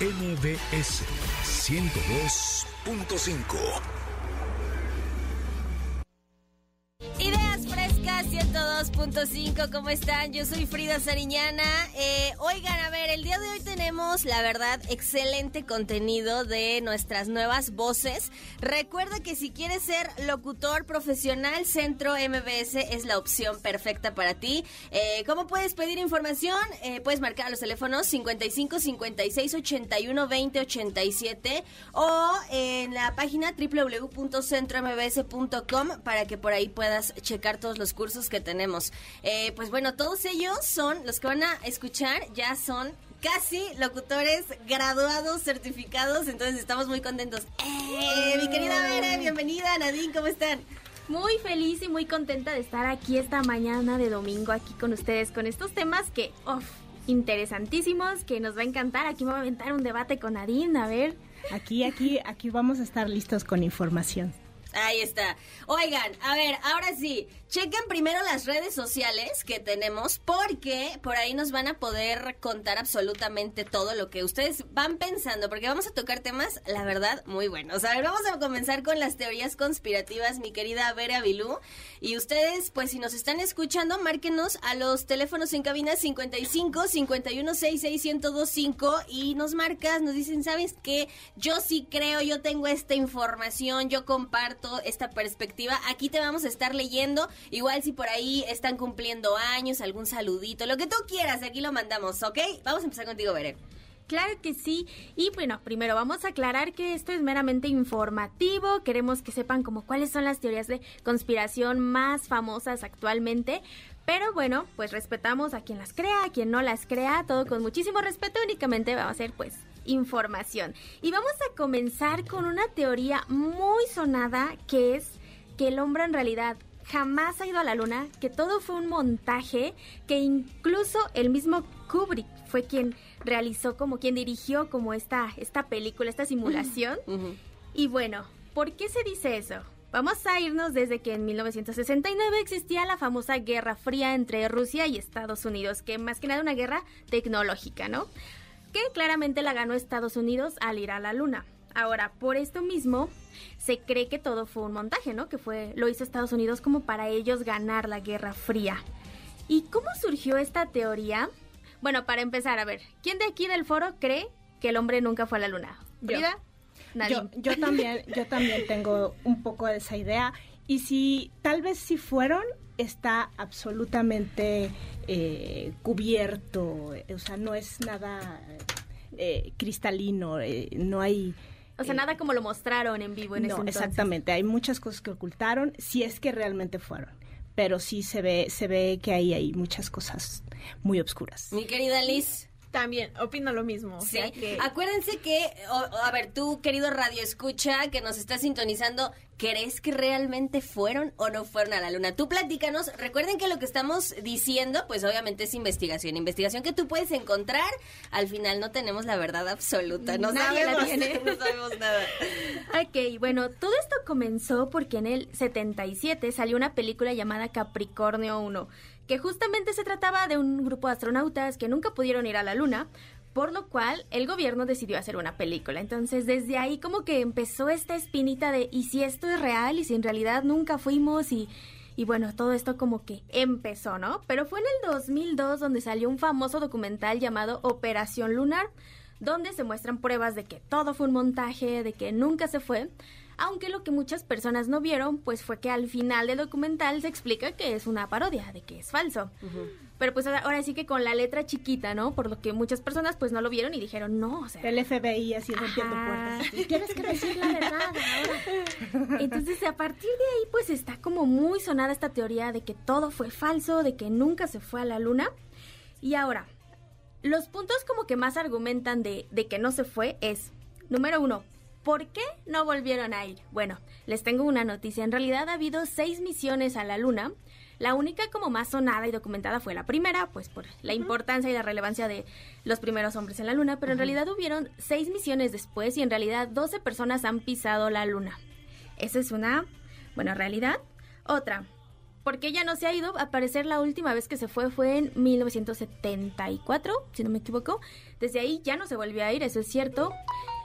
MBS 102.5. Ideas Frescas 102.5, ¿cómo están? Yo soy Frida Sariñana. Eh, oigan, a ver, el día de hoy tenemos, la verdad, excelente contenido de nuestras nuevas voces. Recuerda que si quieres ser locutor profesional, Centro MBS es la opción perfecta para ti. Eh, ¿Cómo puedes pedir información? Eh, puedes marcar los teléfonos 55 56 81 20 87 o en la página www.centrombs.com para que por ahí puedas checar todos los cursos que tenemos. Eh, pues bueno, todos ellos son, los que van a escuchar ya son casi locutores graduados, certificados, entonces estamos muy contentos. ¡Eh! Mi querida Vera, bienvenida, Nadine, ¿cómo están? Muy feliz y muy contenta de estar aquí esta mañana de domingo, aquí con ustedes, con estos temas que, uff, interesantísimos, que nos va a encantar. Aquí me va a aventar un debate con Nadine, a ver. Aquí, aquí, aquí vamos a estar listos con información. Ahí está. Oigan, a ver, ahora sí, chequen primero las redes sociales que tenemos porque por ahí nos van a poder contar absolutamente todo lo que ustedes van pensando, porque vamos a tocar temas, la verdad, muy buenos. A ver, vamos a comenzar con las teorías conspirativas, mi querida Vera Bilú. Y ustedes, pues si nos están escuchando, márquenos a los teléfonos en cabina 55 51 66 1025 y nos marcas, nos dicen, ¿sabes qué? Yo sí creo, yo tengo esta información, yo comparto esta perspectiva. Aquí te vamos a estar leyendo. Igual si por ahí están cumpliendo años, algún saludito, lo que tú quieras, aquí lo mandamos, ¿ok? Vamos a empezar contigo, Beren. Claro que sí. Y bueno, primero vamos a aclarar que esto es meramente informativo. Queremos que sepan como cuáles son las teorías de conspiración más famosas actualmente. Pero bueno, pues respetamos a quien las crea, a quien no las crea, todo con muchísimo respeto. Únicamente va a ser pues información. Y vamos a comenzar con una teoría muy sonada que es que el hombre en realidad jamás ha ido a la luna, que todo fue un montaje, que incluso el mismo Kubrick fue quien realizó como quien dirigió como esta, esta película, esta simulación. Y bueno, ¿por qué se dice eso? Vamos a irnos desde que en 1969 existía la famosa Guerra Fría entre Rusia y Estados Unidos, que más que nada una guerra tecnológica, ¿no? Que claramente la ganó Estados Unidos al ir a la luna. Ahora, por esto mismo, se cree que todo fue un montaje, ¿no? Que fue, lo hizo Estados Unidos como para ellos ganar la Guerra Fría. ¿Y cómo surgió esta teoría? Bueno, para empezar, a ver, ¿quién de aquí del foro cree que el hombre nunca fue a la luna? ¿Frida? Yo, yo, también, yo también tengo un poco de esa idea. Y si tal vez si fueron, está absolutamente eh, cubierto. O sea, no es nada eh, cristalino, eh, no hay... O sea, nada como lo mostraron en vivo en no, ese entonces. exactamente. Hay muchas cosas que ocultaron, si es que realmente fueron. Pero sí se ve, se ve que ahí hay muchas cosas muy obscuras. Mi querida Liz. También, opino lo mismo. Sí. Acuérdense que, o, a ver, tú, querido Radio Escucha, que nos está sintonizando, ¿crees que realmente fueron o no fueron a la luna? Tú platícanos. Recuerden que lo que estamos diciendo, pues obviamente es investigación. Investigación que tú puedes encontrar. Al final no tenemos la verdad absoluta. No, Nadie la sabemos, tiene. no sabemos nada. Ok, bueno, todo esto comenzó porque en el 77 salió una película llamada Capricornio 1, que justamente se trataba de un grupo de astronautas que nunca pudieron ir a la luna, por lo cual el gobierno decidió hacer una película. Entonces, desde ahí como que empezó esta espinita de ¿y si esto es real? ¿Y si en realidad nunca fuimos? Y, y bueno, todo esto como que empezó, ¿no? Pero fue en el 2002 donde salió un famoso documental llamado Operación Lunar, donde se muestran pruebas de que todo fue un montaje, de que nunca se fue. Aunque lo que muchas personas no vieron, pues fue que al final del documental se explica que es una parodia, de que es falso. Pero pues ahora, sí que con la letra chiquita, ¿no? Por lo que muchas personas pues no lo vieron y dijeron, no, o sea... El FBI así rompiendo puertas. Tienes que decir la verdad ahora. Entonces, a partir de ahí, pues está como muy sonada esta teoría de que todo fue falso, de que nunca se fue a la luna. Y ahora, los puntos como que más argumentan de, de que no se fue es, número uno, ¿por qué no volvieron a ir? Bueno, les tengo una noticia. En realidad ha habido seis misiones a la Luna. La única como más sonada y documentada fue la primera, pues por la importancia y la relevancia de los primeros hombres en la Luna, pero en realidad hubieron seis misiones después y en realidad 12 personas han pisado la Luna. Esa es una, buena realidad. Otra, porque ella no se ha ido. A parecer la última vez que se fue fue en 1974, si no me equivoco. Desde ahí ya no se volvió a ir, eso es cierto.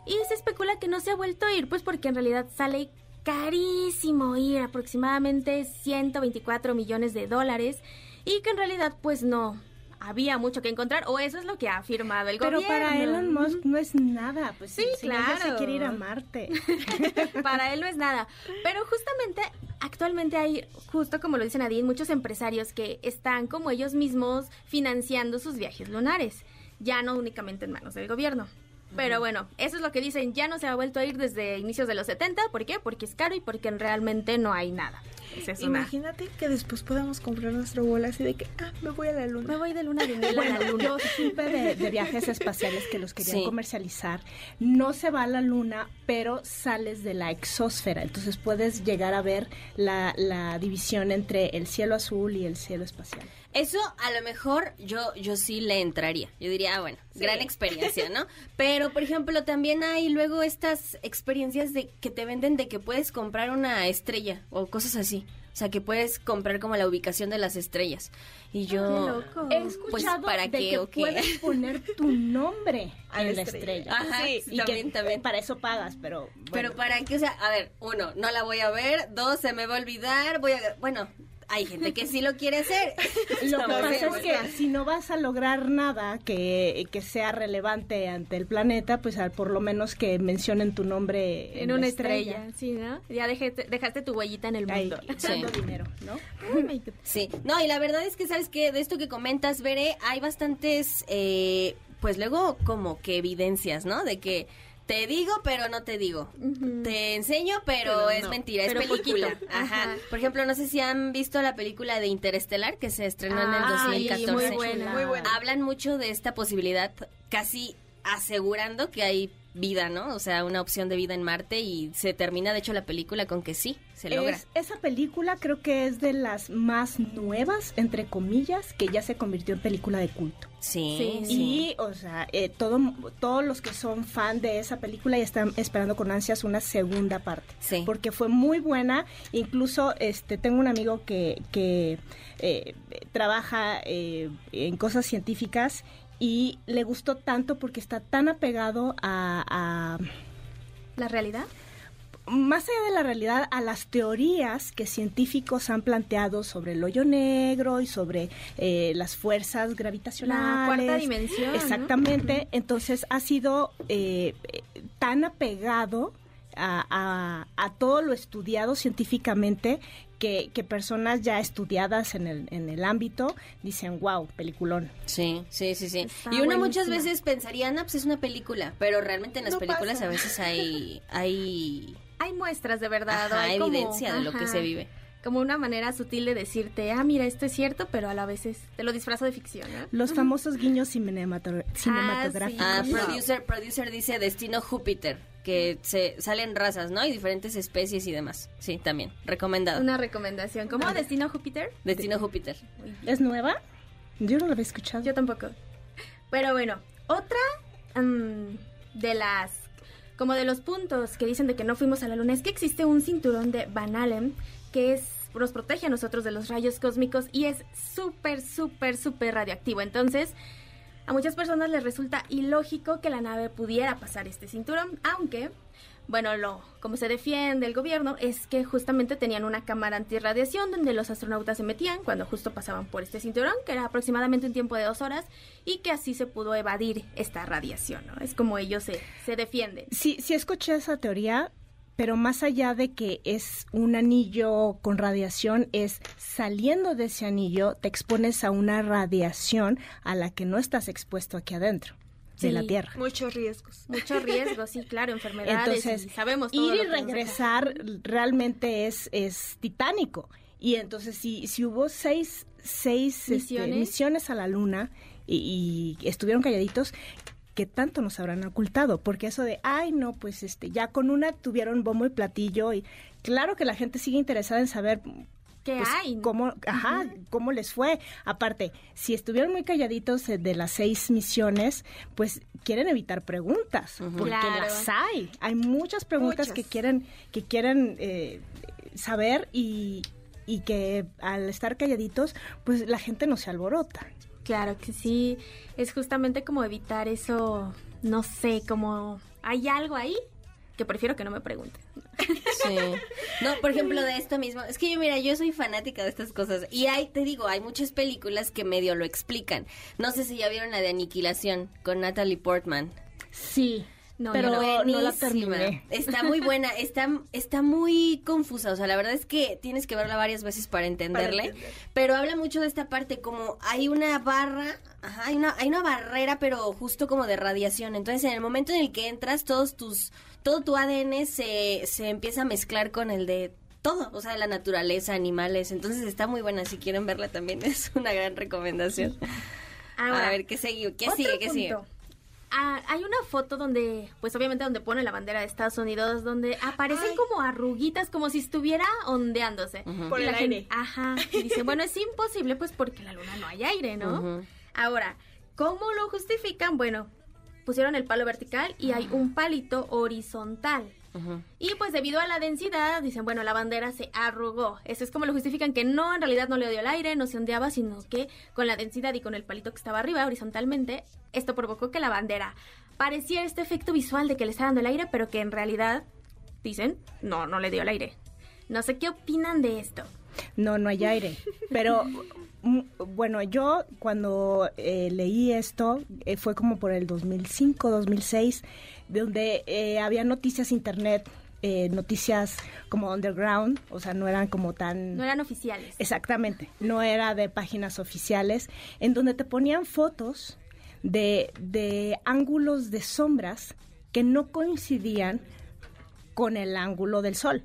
Y se especula que no se ha vuelto a ir, pues porque en realidad sale carísimo ir, aproximadamente 124 millones de dólares. Y que en realidad pues no, había mucho que encontrar, o eso es lo que ha afirmado el Pero gobierno. para Elon Musk no es nada, pues Sí, si no, ya se claro. quiere ir a Marte. para él no es nada. Pero justamente actualmente hay, justo como lo dice Nadine, muchos empresarios que están como ellos mismos financiando sus viajes lunares, ya no únicamente en manos del gobierno. Pero bueno, eso es lo que dicen, ya no se ha vuelto a ir desde inicios de los 70, ¿por qué? Porque es caro y porque realmente no hay nada. Esa es una- Imagínate que después podamos comprar nuestro vuelo así de que, ah, me voy a la luna. Me voy de luna de miel a Bueno, la luna. yo supe de, de viajes espaciales que los querían Sí. comercializar. No se va a la luna, pero sales de la exósfera. Entonces puedes llegar a ver la, la división entre el cielo azul y el cielo espacial. Eso a lo mejor yo, yo sí le entraría. Yo diría, ah, bueno, gran experiencia, ¿no? Pero, por ejemplo, también hay luego estas experiencias de que te venden de que puedes comprar una estrella o cosas así. O sea, que puedes comprar como la ubicación de las estrellas. Y yo... loco. He Pues, ¿para de qué que o qué? puedes poner tu nombre A en la la estrella. estrella. Ajá, Sí, y también, que también. para eso pagas, pero Pero para qué, o sea, a ver, uno, no la voy a ver, dos, se me va a olvidar, voy a... Bueno, hay gente que sí lo quiere hacer. Lo que pasa es que si no vas a lograr nada que, que sea relevante ante el planeta, pues al- por lo menos que mencionen tu nombre en una estrella. sí, ¿no? Ya dejé- dejaste tu huellita en el mundo. Sí. dinero, ¿no? Sí, no, y la verdad es que, ¿sabes qué? De esto que comentas, Veré, hay bastantes, eh, pues luego como que evidencias, ¿no? De que te digo, pero no te digo. Te enseño, pero, Pero es no. mentira, Pero es película. poquito. Ajá. Ajá. Por ejemplo, no sé si han visto la película de Interestelar que se estrenó en el Ah, sí, 2014. muy buena. Muy buena. Hablan mucho de esta posibilidad, casi asegurando que hay vida, ¿no? O sea, una opción de vida en Marte y se termina, de hecho, la película con que sí, se logra. Es- esa película creo que es de las más nuevas, entre comillas, que ya se convirtió en película de culto. Sí, Sí. sí. Y, o sea, eh, todo, todos los que son fan de esa película ya están esperando con ansias una segunda parte. Sí. Porque fue muy buena. Incluso este tengo un amigo que, que eh, trabaja eh, en cosas científicas y le gustó tanto porque está tan apegado a- a ¿La realidad? más allá de la realidad, a las teorías que científicos han planteado sobre el hoyo negro y sobre eh, las fuerzas gravitacionales. La cuarta dimensión, ¿no? Exactamente. Entonces ha sido eh, eh, tan apegado a, a- a todo lo estudiado científicamente que, que personas ya estudiadas en el, en el ámbito dicen, wow, peliculón. Sí, sí, sí, sí. Está y uno muchas veces pensaría, no, pues es una película, pero realmente en las No películas pasa. a veces hay, hay, Hay muestras de verdad. o ajá, hay como- evidencia de lo que se vive. Como una manera sutil de decirte, ah, mira, esto es cierto, pero a la vez es, te lo disfrazo de ficción. Los famosos guiños cinemato- cinematográficos. Ah, producer, producer dice Destino Júpiter, que se salen razas, ¿no? Y diferentes especies y demás. Sí, también, recomendado. Una recomendación. ¿Cómo? ¿Destino Júpiter? Destino Júpiter. ¿Es nueva? Yo no la había escuchado. Yo tampoco. Pero bueno, otra mm, de las como de los puntos que dicen de que no fuimos a la luna es que existe un cinturón de Van Allen que es nos protege a nosotros de los rayos cósmicos y es súper súper súper radioactivo. Entonces, a muchas personas les resulta ilógico que la nave pudiera pasar este cinturón, aunque bueno, lo como se defiende el gobierno es que justamente tenían una cámara antirradiación donde los astronautas se metían cuando justo pasaban por este cinturón, que era aproximadamente un tiempo de dos horas, y que así se pudo evadir esta radiación, ¿no? Es como ellos se, se defienden. Sí, sí escuché esa teoría, pero más allá de que es un anillo con radiación, es saliendo de ese anillo te expones a una radiación a la que no estás expuesto aquí adentro de Sí. la Tierra. Muchos riesgos. Mucho riesgo, sí, claro, enfermedades, Entonces, y sabemos todo ir y regresar realmente es, es titánico. Y entonces, si, si hubo seis, seis este, Misiones. misiones a la Luna y, y estuvieron calladitos, ¿qué tanto nos habrán ocultado? Porque eso de, ay, no, pues este, ya con una tuvieron bombo y platillo y claro que la gente sigue interesada en saber ¿Qué pues, hay? cómo, ajá, cómo les fue. Aparte, si estuvieron muy calladitos eh, de las seis misiones, pues quieren evitar preguntas, porque Claro. las hay. Hay muchas preguntas Muchas. que quieren, que quieren eh, saber y, y que al estar calladitos, pues la gente no se alborota. Claro que sí, es justamente como evitar eso, no sé, como hay algo ahí que prefiero que no me pregunten. Sí. No, por ejemplo, de esto mismo. Es que yo, mira, yo soy fanática de estas cosas. Y hay, te digo, hay muchas películas que medio lo explican. No sé si ya vieron la de Aniquilación con Natalie Portman. Sí, No, pero yo no, la terminé. Está muy buena, está, está muy confusa. O sea, la verdad es que tienes que verla varias veces para entenderle. entender. Pero habla mucho de esta parte, como hay una barra, ajá, hay una, hay una barrera, pero justo como de radiación. Entonces, en el momento en el que entras, todos tus, todo tu ADN se, se empieza a mezclar con el de todo, o sea, la naturaleza, animales. Entonces está muy buena. Si quieren verla también es una gran recomendación. Ahora, a ver qué sigue, qué sigue, qué sigue. Ah, hay una foto donde, pues obviamente donde pone la bandera de Estados Unidos, donde aparecen Ay. como arruguitas, como si estuviera ondeándose. Por Y el la gente- aire. ajá. Y dice, bueno, es imposible, pues porque en la luna no hay aire, ¿no? Ahora, ¿cómo lo justifican? Bueno, pusieron el palo vertical y hay un palito horizontal. Y pues debido a la densidad, dicen, bueno, la bandera se arrugó. Eso es como lo justifican que no, en realidad no le dio el aire, no se ondeaba, sino que con la densidad y con el palito que estaba arriba horizontalmente, esto provocó que la bandera parecía este efecto visual de que le está dando el aire, pero que en realidad, dicen, no, no le dio el aire. No sé qué opinan de esto. No, no hay aire. Pero mm, bueno, yo cuando eh, leí esto eh, fue como por el 2005, 2006, donde eh, había noticias internet, eh, noticias como underground, o sea, no eran como tan... No eran oficiales. Exactamente, no era de páginas oficiales, en donde te ponían fotos de, de ángulos de sombras que no coincidían con el ángulo del sol.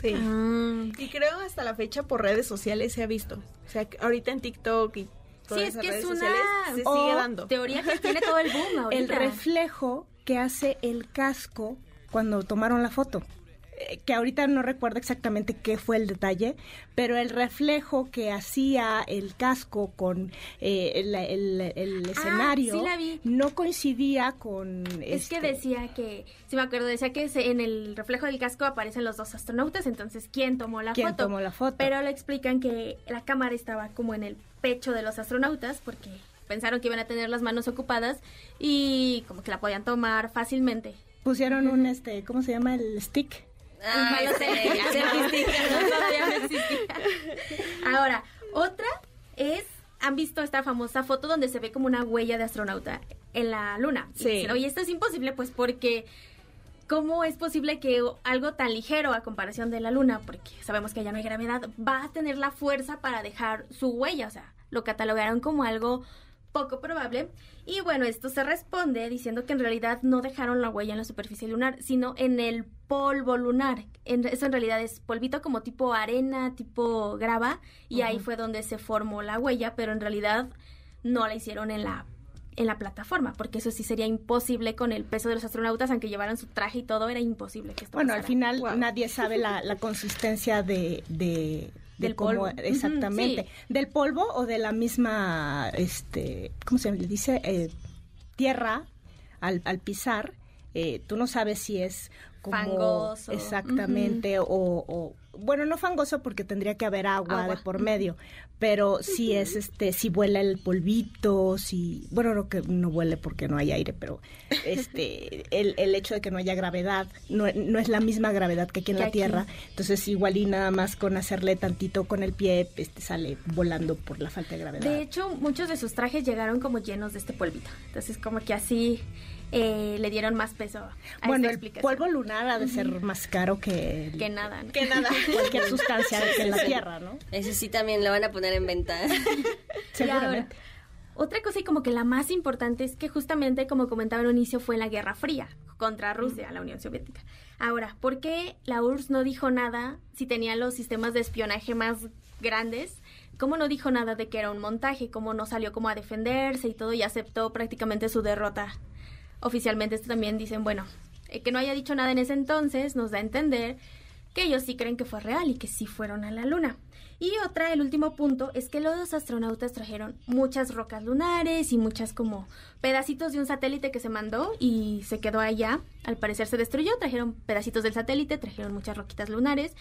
Sí. Ah. Y creo hasta la fecha por redes sociales se ha visto. O sea, que ahorita en TikTok y Sí, es esas que es una sociales se o sigue dando. teoría que tiene todo el boom ahorita. el reflejo que hace el casco cuando tomaron la foto. Eh, Que ahorita no recuerdo exactamente qué fue el detalle, pero el reflejo que hacía el casco con eh, el, el- el escenario Ah, sí la vi. no coincidía con... Es que este, decía que, sí me acuerdo, decía que en el reflejo del casco aparecen los dos astronautas, entonces ¿quién tomó la ¿Quién foto? tomó la foto? Pero le explican que la cámara estaba como en el pecho de los astronautas porque pensaron que iban a tener las manos ocupadas y como que la podían tomar fácilmente. Pusieron un, este, ¿cómo se llama? El stick. Ah, no existía. Ahora, otra es, han visto esta famosa foto donde se ve como una huella de astronauta en la luna. Y Sí. dicen, oye, esto es imposible, pues porque ¿cómo es posible que algo tan ligero a comparación de la luna, porque sabemos que allá no hay gravedad, va a tener la fuerza para dejar su huella? O sea, lo catalogaron como algo poco probable. Y bueno, esto se responde diciendo que en realidad no dejaron la huella en la superficie lunar, sino en el polvo lunar. En- eso en realidad es polvito como tipo arena, tipo grava, y ahí fue donde se formó la huella, pero en realidad no la hicieron en la en la plataforma, porque eso sí sería imposible con el peso de los astronautas, aunque llevaran su traje y todo, era imposible que esto Bueno, al final Wow. nadie sabe la, la consistencia de, de, de Del cómo polvo. exactamente Ujú, sí. del polvo o de la misma este cómo se le dice Eh, tierra al, al pisar eh, tú no sabes si es como Fangoso. exactamente o, o- bueno no fangoso porque tendría que haber agua, Agua. de por medio pero si es este si vuela el polvito si bueno no que no vuele porque no hay aire pero este el, el hecho de que no haya gravedad no, no es la misma gravedad que aquí en la aquí. tierra entonces igual y nada más con hacerle tantito con el pie este sale volando por la falta de gravedad De hecho, muchos de sus trajes llegaron como llenos de este polvito. Entonces, como que así eh, le dieron más peso a bueno esta el polvo lunar ha de ser más caro que, el- Que nada, ¿no? Que nada. cualquier sustancia en la tierra no Ese sí también lo van a poner en venta. Ahora, seguramente otra cosa y como que la más importante es que justamente, como comentaba en un inicio, fue la Guerra Fría. contra Rusia, la Unión Soviética. Ahora, ¿por qué la URSS no dijo nada si tenía los sistemas de espionaje más grandes? ¿Cómo no dijo nada de que era un montaje? ¿Cómo no salió como a defenderse y todo y aceptó prácticamente su derrota? Oficialmente esto también dicen, bueno, eh, que no haya dicho nada en ese entonces nos da a entender que ellos sí creen que fue real y que sí fueron a la luna. Y otra, el último punto, es que los astronautas trajeron muchas rocas lunares y muchas como pedacitos de un satélite que se mandó y se quedó allá. Al parecer se destruyó, trajeron pedacitos del satélite, trajeron muchas roquitas lunares.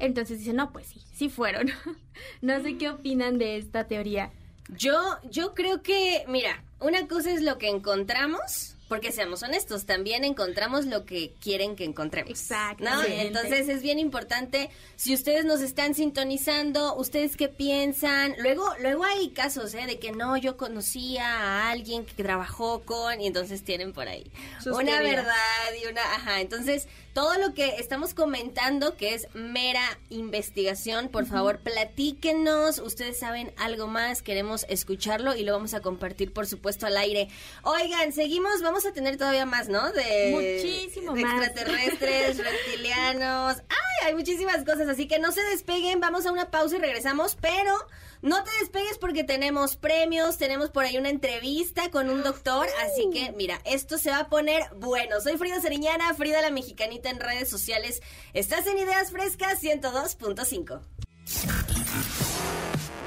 Entonces dicen, no, pues sí, sí fueron. no sé qué opinan de esta teoría. Yo, yo creo que, mira, una cosa es lo que encontramos porque seamos honestos, también encontramos lo que quieren que encontremos. Exacto. ¿no? Entonces es bien importante, si ustedes nos están sintonizando, ustedes qué piensan. Luego, luego hay casos, ¿eh? De que no, yo conocía a alguien que trabajó con, y entonces tienen por ahí una verdad y una, ajá. Entonces, todo lo que estamos comentando, que es mera investigación, por favor, platíquenos. Ustedes saben algo más, queremos escucharlo y lo vamos a compartir, por supuesto, al aire. Oigan, seguimos, vamos a tener todavía más, ¿no? De, Muchísimo de más. extraterrestres, reptilianos. ¡Ay! Hay muchísimas cosas, así que no se despeguen. Vamos a una pausa y regresamos, pero no te despegues porque tenemos premios, tenemos por ahí una entrevista con un doctor, así que mira, esto se va a poner bueno. Soy Frida Sariñana, Frida la Mexicanita en redes sociales. Estás en Ideas Frescas 102.5.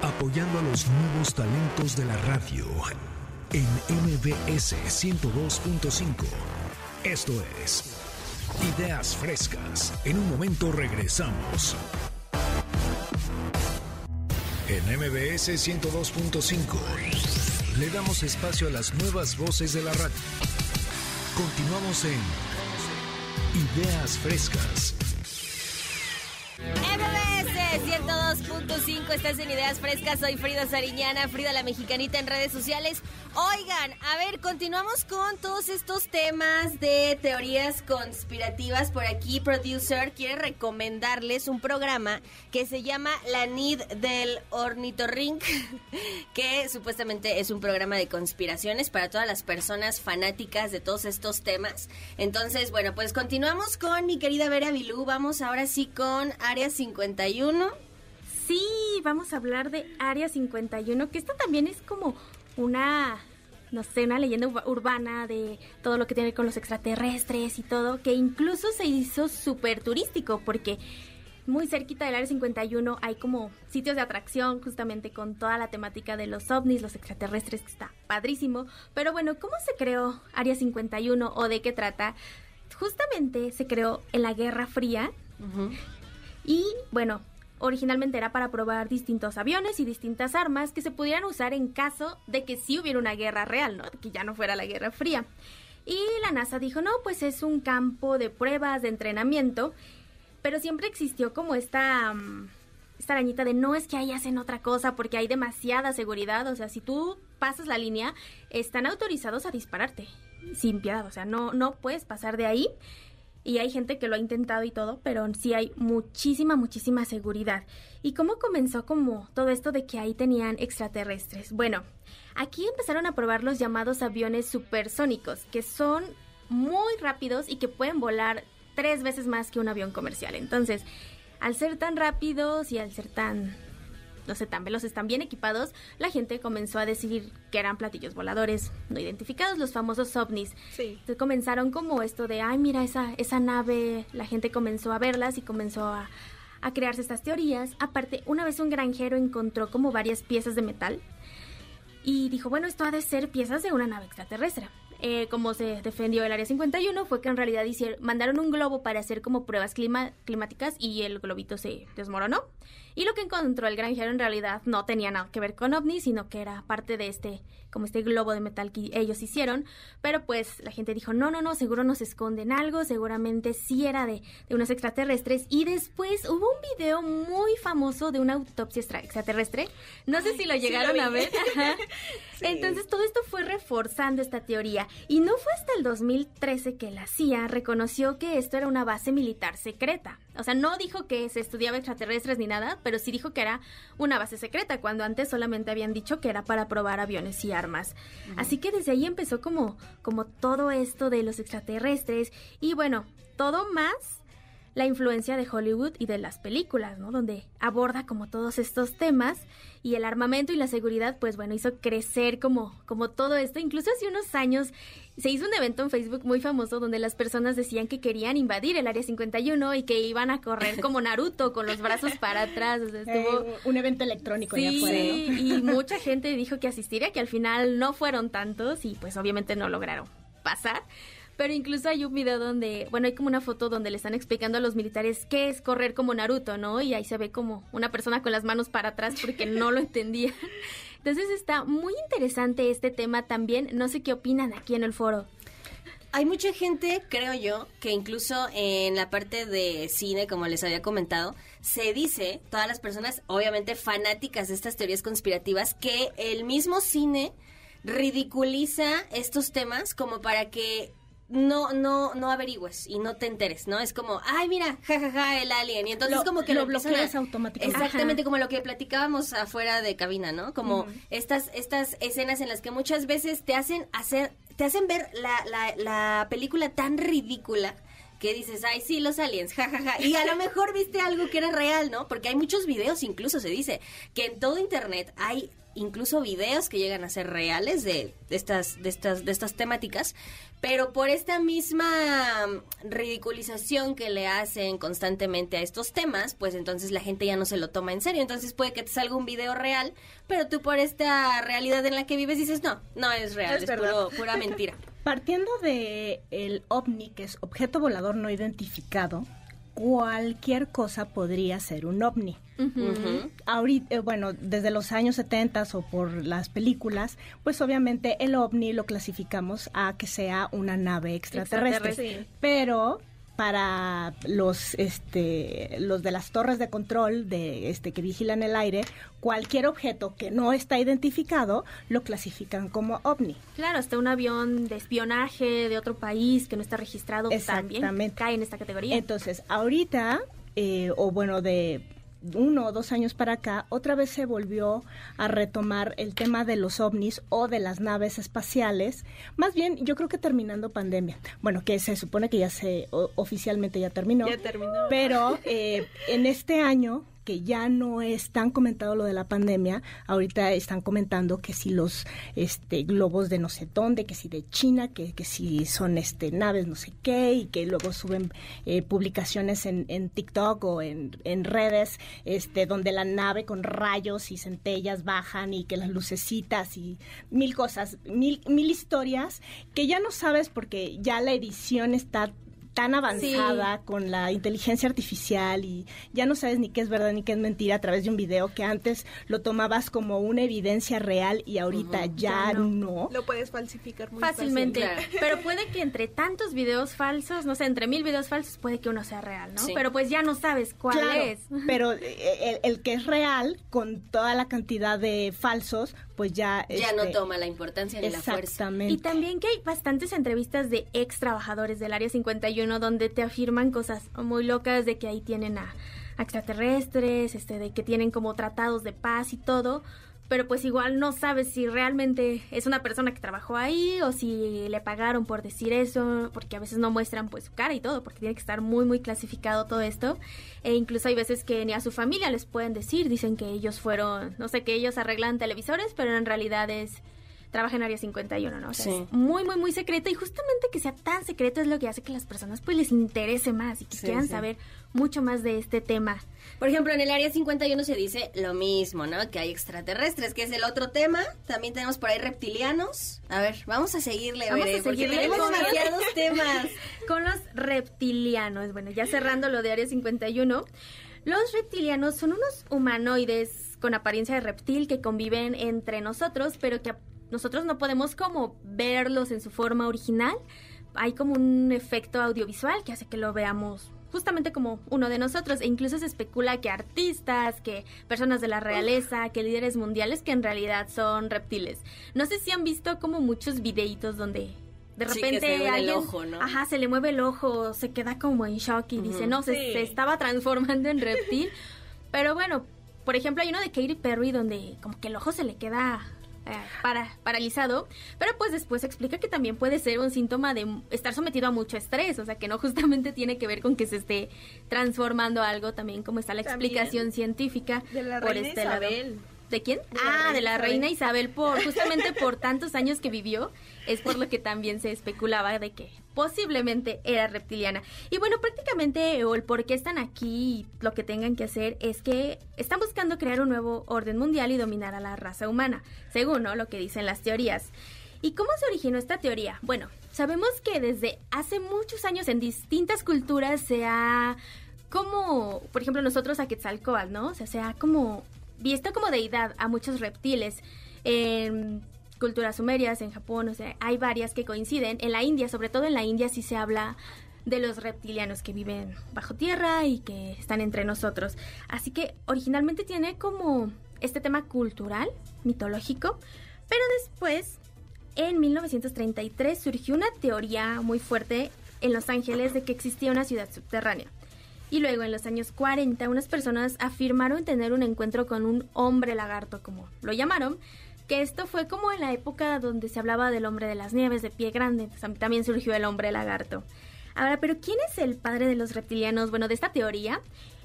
Apoyando a los nuevos talentos de la radio en MBS 102.5. Esto es Ideas Frescas. En un momento regresamos. En MBS 102.5 le damos espacio a las nuevas voces de la radio. Continuamos en Ideas Frescas. MBS 102.5, estás en Ideas Frescas, soy Frida Sariñana, Frida la Mexicanita en redes sociales. Oigan, a ver, continuamos con todos estos temas de teorías conspirativas. Por aquí, producer quiere recomendarles un programa que se llama La Nid del Ornitorrinc, que supuestamente es un programa de conspiraciones para todas las personas fanáticas de todos estos temas. Entonces, bueno, pues continuamos con mi querida Vera Bilú. Vamos ahora sí con Área 51. Sí, vamos a hablar de Área 51, que esto también es como una, no sé, una leyenda ur- urbana de todo lo que tiene con los extraterrestres y todo, que incluso se hizo súper turístico, porque muy cerquita del Área 51 hay como sitios de atracción justamente con toda la temática de los ovnis, los extraterrestres, que está padrísimo. Pero bueno, ¿cómo se creó Área 51 o de qué trata? Justamente se creó en la Guerra Fría y bueno, originalmente era para probar distintos aviones y distintas armas que se pudieran usar en caso de que sí hubiera una guerra real, ¿no? Que ya no fuera la Guerra Fría. Y la NASA dijo, no, pues es un campo de pruebas, de entrenamiento, pero siempre existió como esta, mm, esta arañita de no es que ahí hacen otra cosa porque hay demasiada seguridad, o sea, si tú pasas la línea, están autorizados a dispararte sin piedad, o sea, no, no puedes pasar de ahí y hay gente que lo ha intentado y todo, pero sí hay muchísima, muchísima seguridad. ¿Y cómo comenzó como todo esto de que ahí tenían extraterrestres? Bueno, aquí empezaron a probar los llamados aviones supersónicos, que son muy rápidos y que pueden volar tres veces más que un avión comercial. Entonces, al ser tan rápidos y al ser tan no sé, tan veloces, tan bien equipados, la gente comenzó a decir que eran platillos voladores no identificados, los famosos ovnis. Sí. Entonces comenzaron como esto de, ay, mira esa, esa nave, la gente comenzó a verlas y comenzó a, a crearse estas teorías. Aparte, una vez un granjero encontró como varias piezas de metal y dijo, bueno, esto ha de ser piezas de una nave extraterrestre. Eh, como se defendió el Área 51 fue que en realidad hicieron, mandaron un globo para hacer como pruebas clima- climáticas y el globito se desmoronó. Y lo que encontró el granjero en realidad no tenía nada que ver con ovnis, sino que era parte de este, como este globo de metal que ellos hicieron. Pero pues la gente dijo, no, no, no, seguro nos esconden algo, seguramente sí era de, de unos extraterrestres. Y después hubo un video muy famoso de una autopsia extra- extraterrestre. No sé si lo sí lo llegaron a ver. Entonces todo esto fue reforzando esta teoría. Y no fue hasta el 2013 que la CIA reconoció que esto era una base militar secreta. O sea, no dijo que se estudiaba extraterrestres ni nada pero sí dijo que era una base secreta, cuando antes solamente habían dicho que era para probar aviones y armas. Así que desde ahí empezó como, como todo esto de los extraterrestres y bueno, todo más la influencia de Hollywood y de las películas, ¿no? Donde aborda como todos estos temas y el armamento y la seguridad, pues bueno, hizo crecer como, como todo esto. Incluso hace unos años se hizo un evento en Facebook muy famoso donde las personas decían que querían invadir el Área 51 y que iban a correr como Naruto con los brazos para atrás. O sea, estuvo... Eh, un evento electrónico Sí, ya fuera, ¿no? y mucha gente dijo que asistiría, que al final no fueron tantos y pues obviamente no lograron pasar. Pero incluso hay un video donde, bueno, hay como una foto donde le están explicando a los militares qué es correr como Naruto, ¿no? Y ahí se ve como una persona con las manos para atrás porque no lo entendía. Entonces está muy interesante este tema también. No sé qué opinan aquí en el foro. Hay mucha gente, creo yo, que incluso en la parte de cine, como les había comentado, se dice, todas las personas, obviamente fanáticas de estas teorías conspirativas, que el mismo cine ridiculiza estos temas como para que no, no, no averigües y no te enteres, ¿no? Es como, ay, mira, jajaja, el alien. Y entonces Lo- como que lo empiezan bloqueas automáticamente. Exactamente, como lo que platicábamos afuera de cabina, ¿no? Como estas, estas escenas en las que muchas veces te hacen hacer, te hacen ver la, la, la película tan ridícula que dices, ay, sí, los aliens, jajaja. Y a lo mejor viste algo que era real, ¿no? Porque hay muchos videos, incluso se dice, que en todo internet hay incluso videos que llegan a ser reales de, de estas, de estas, de estas temáticas, pero por esta misma mm, ridiculización que le hacen constantemente a estos temas, pues entonces la gente ya no se lo toma en serio. Entonces puede que te salga un video real, pero tú por esta realidad en la que vives dices, no, no es real, Es es, puro- pura mentira. Partiendo de el ovni, que es objeto volador no identificado, cualquier cosa podría ser un ovni. Ahorita, eh, bueno, desde los años 70 o por las películas, pues obviamente el ovni lo clasificamos a que sea una nave extraterrestre. Extraterrestre. Pero para los este los de las torres de control de este que vigilan el aire, cualquier objeto que no está identificado lo clasifican como ovni. Claro, hasta un avión de espionaje de otro país que no está registrado también cae en esta categoría. Entonces, ahorita, eh, o bueno, de uno o dos años para acá, otra vez se volvió a retomar el tema de los ovnis o de las naves espaciales. Más bien, yo creo que terminando pandemia. Bueno, que se supone que ya se o- oficialmente ya terminó. Ya terminó. Pero eh, en este año que ya no es tan comentado lo de la pandemia, ahorita están comentando que si los este globos de no sé dónde, que si de China, que, que si son este naves no sé qué, y que luego suben eh, publicaciones en, en TikTok o en, en redes, este, donde la nave con rayos y centellas bajan y que las lucecitas y mil cosas, mil, mil historias que ya no sabes porque ya la edición está tan avanzada con la inteligencia artificial y ya no sabes ni qué es verdad ni qué es mentira a través de un video que antes lo tomabas como una evidencia real y ahorita ya, Ya no. no. Lo puedes falsificar muy Fácilmente. Claro. Pero puede que entre tantos videos falsos, no sé, entre mil videos falsos, puede que uno sea real, ¿no? Sí. Pero pues ya no sabes cuál Claro, es. pero el, el que es real con toda la cantidad de falsos, pues ya Ya no este, toma la importancia ni la fuerza. exactamente. Y también que hay bastantes entrevistas de ex trabajadores del Área 51 donde te afirman cosas muy locas de que ahí tienen a, a extraterrestres, este, de que tienen como tratados de paz y todo, pero pues igual no sabes si realmente es una persona que trabajó ahí o si le pagaron por decir eso, porque a veces no muestran pues su cara y todo, porque tiene que estar muy muy clasificado todo esto. E incluso hay veces que ni a su familia les pueden decir, dicen que ellos fueron, no sé, que ellos arreglan televisores, pero en realidad es trabaja en Área 51, ¿no? O sea, Sí. es muy, muy, muy secreto y justamente que sea tan secreto es lo que hace que las personas pues les interese más y que Sí, quieran sí. saber mucho más de este tema. Por ejemplo, en el área 51 se dice lo mismo, ¿no? Que hay extraterrestres, que es el otro tema. También tenemos por ahí reptilianos. A ver, vamos a seguirle, Vamos a Bere, porque seguirle tenemos con- demasiados temas. Con los reptilianos, bueno, ya cerrando lo de Área 51, los reptilianos son unos humanoides con apariencia de reptil que conviven entre nosotros, pero que nosotros no podemos como verlos en su forma original. Hay como un efecto audiovisual que hace que lo veamos justamente como uno de nosotros e incluso se especula que artistas, que personas de la realeza, que líderes mundiales que en realidad son reptiles. No sé si han visto como muchos videitos donde de Sí, repente se le mueve el alguien, ojo, ¿no? ajá, se le mueve el ojo, se queda como en shock y dice, no, se, Sí. se estaba transformando en reptil. Pero bueno, por ejemplo, hay uno de Katy Perry donde como que el ojo se le queda para, paralizado, pero pues después explica que también puede ser un síntoma de estar sometido a mucho estrés, o sea que no justamente tiene que ver con que se esté transformando algo, también como está la explicación científica De la por reina este Isabel. lado. ¿De quién? De ah, de la reina Isabel, por justamente por tantos años que vivió, es por lo que también se especulaba de que posiblemente era reptiliana. Y bueno, prácticamente, o el por qué están aquí, y lo que tengan que hacer es que están buscando crear un nuevo orden mundial y dominar a la raza humana, según ¿no? lo que dicen las teorías. ¿Y cómo se originó esta teoría? Bueno, sabemos que desde hace muchos años en distintas culturas se ha como, por ejemplo, nosotros a Quetzalcóatl, ¿no? O sea, se ha como visto como deidad a muchos reptiles. En culturas sumerias, en Japón, o sea, hay varias que coinciden. En la India, sobre todo en la India, sí se habla de los reptilianos que viven bajo tierra y que están entre nosotros. Así que originalmente tiene como este tema cultural, mitológico, pero después, en 1933, surgió una teoría muy fuerte en Los Ángeles de que existía una ciudad subterránea. Y luego en los años 40 unas personas afirmaron tener un encuentro con un hombre lagarto, como lo llamaron, que esto fue como en la época donde se hablaba del hombre de las nieves, de pie grande, Tam- también surgió el hombre lagarto. Ahora, pero ¿quién es el padre de los reptilianos? Bueno, de esta teoría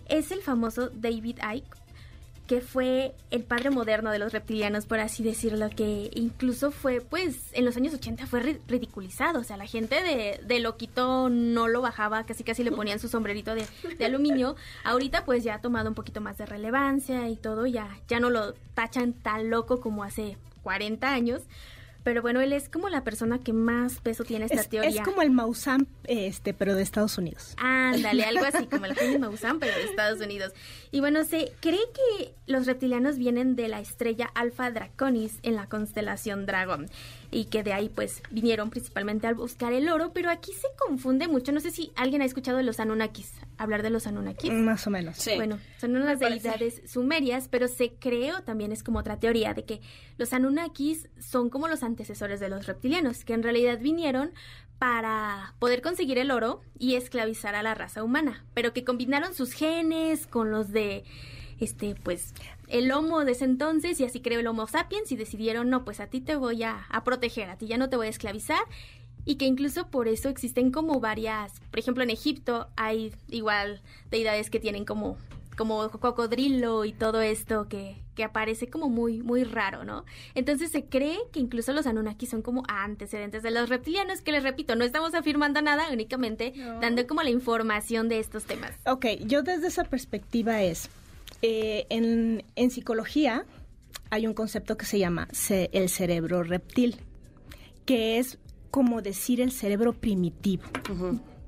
es el famoso David Icke, que fue el padre moderno de los reptilianos, por así decirlo, que incluso fue, pues, en los años 80 fue ri- ridiculizado. O sea, la gente de, de loquito no lo bajaba, casi casi le ponían su sombrerito de, de aluminio. Ahorita, pues, ya ha tomado un poquito más de relevancia y todo, ya, ya no lo tachan tan loco como hace 40 años. Pero bueno, él es como la persona que más peso tiene esta Es, teoría. es como el Maussan, este, pero de Estados Unidos. Ándale, algo así como el Maussan, pero de Estados Unidos. Y bueno, se cree que los reptilianos vienen de la estrella Alpha Draconis en la constelación Dragon. Y que de ahí pues vinieron principalmente al buscar el oro, pero aquí se confunde mucho. No sé si alguien ha escuchado de los Anunnakis, hablar de los Anunnakis. Más o menos. Sí. Bueno, son unas deidades sumerias, pero se creo también es como otra teoría de que los Anunnakis son como los antecesores de los reptilianos, que en realidad vinieron para poder conseguir el oro y esclavizar a la raza humana, pero que combinaron sus genes con los de este pues el homo de ese entonces y así creó el homo sapiens y decidieron no pues a ti te voy a, a proteger a ti ya no te voy a esclavizar y que incluso por eso existen como varias por ejemplo en Egipto hay igual deidades que tienen como como cocodrilo y todo esto que, que aparece como muy, muy raro, ¿no? Entonces se cree que incluso los Anunnaki son como antecedentes de los reptilianos, que les repito, no estamos afirmando nada, únicamente No. dando como la información de estos temas. Ok, yo desde esa perspectiva es, eh, en, en psicología hay un concepto que se llama ce- el cerebro reptil, que es como decir el cerebro primitivo,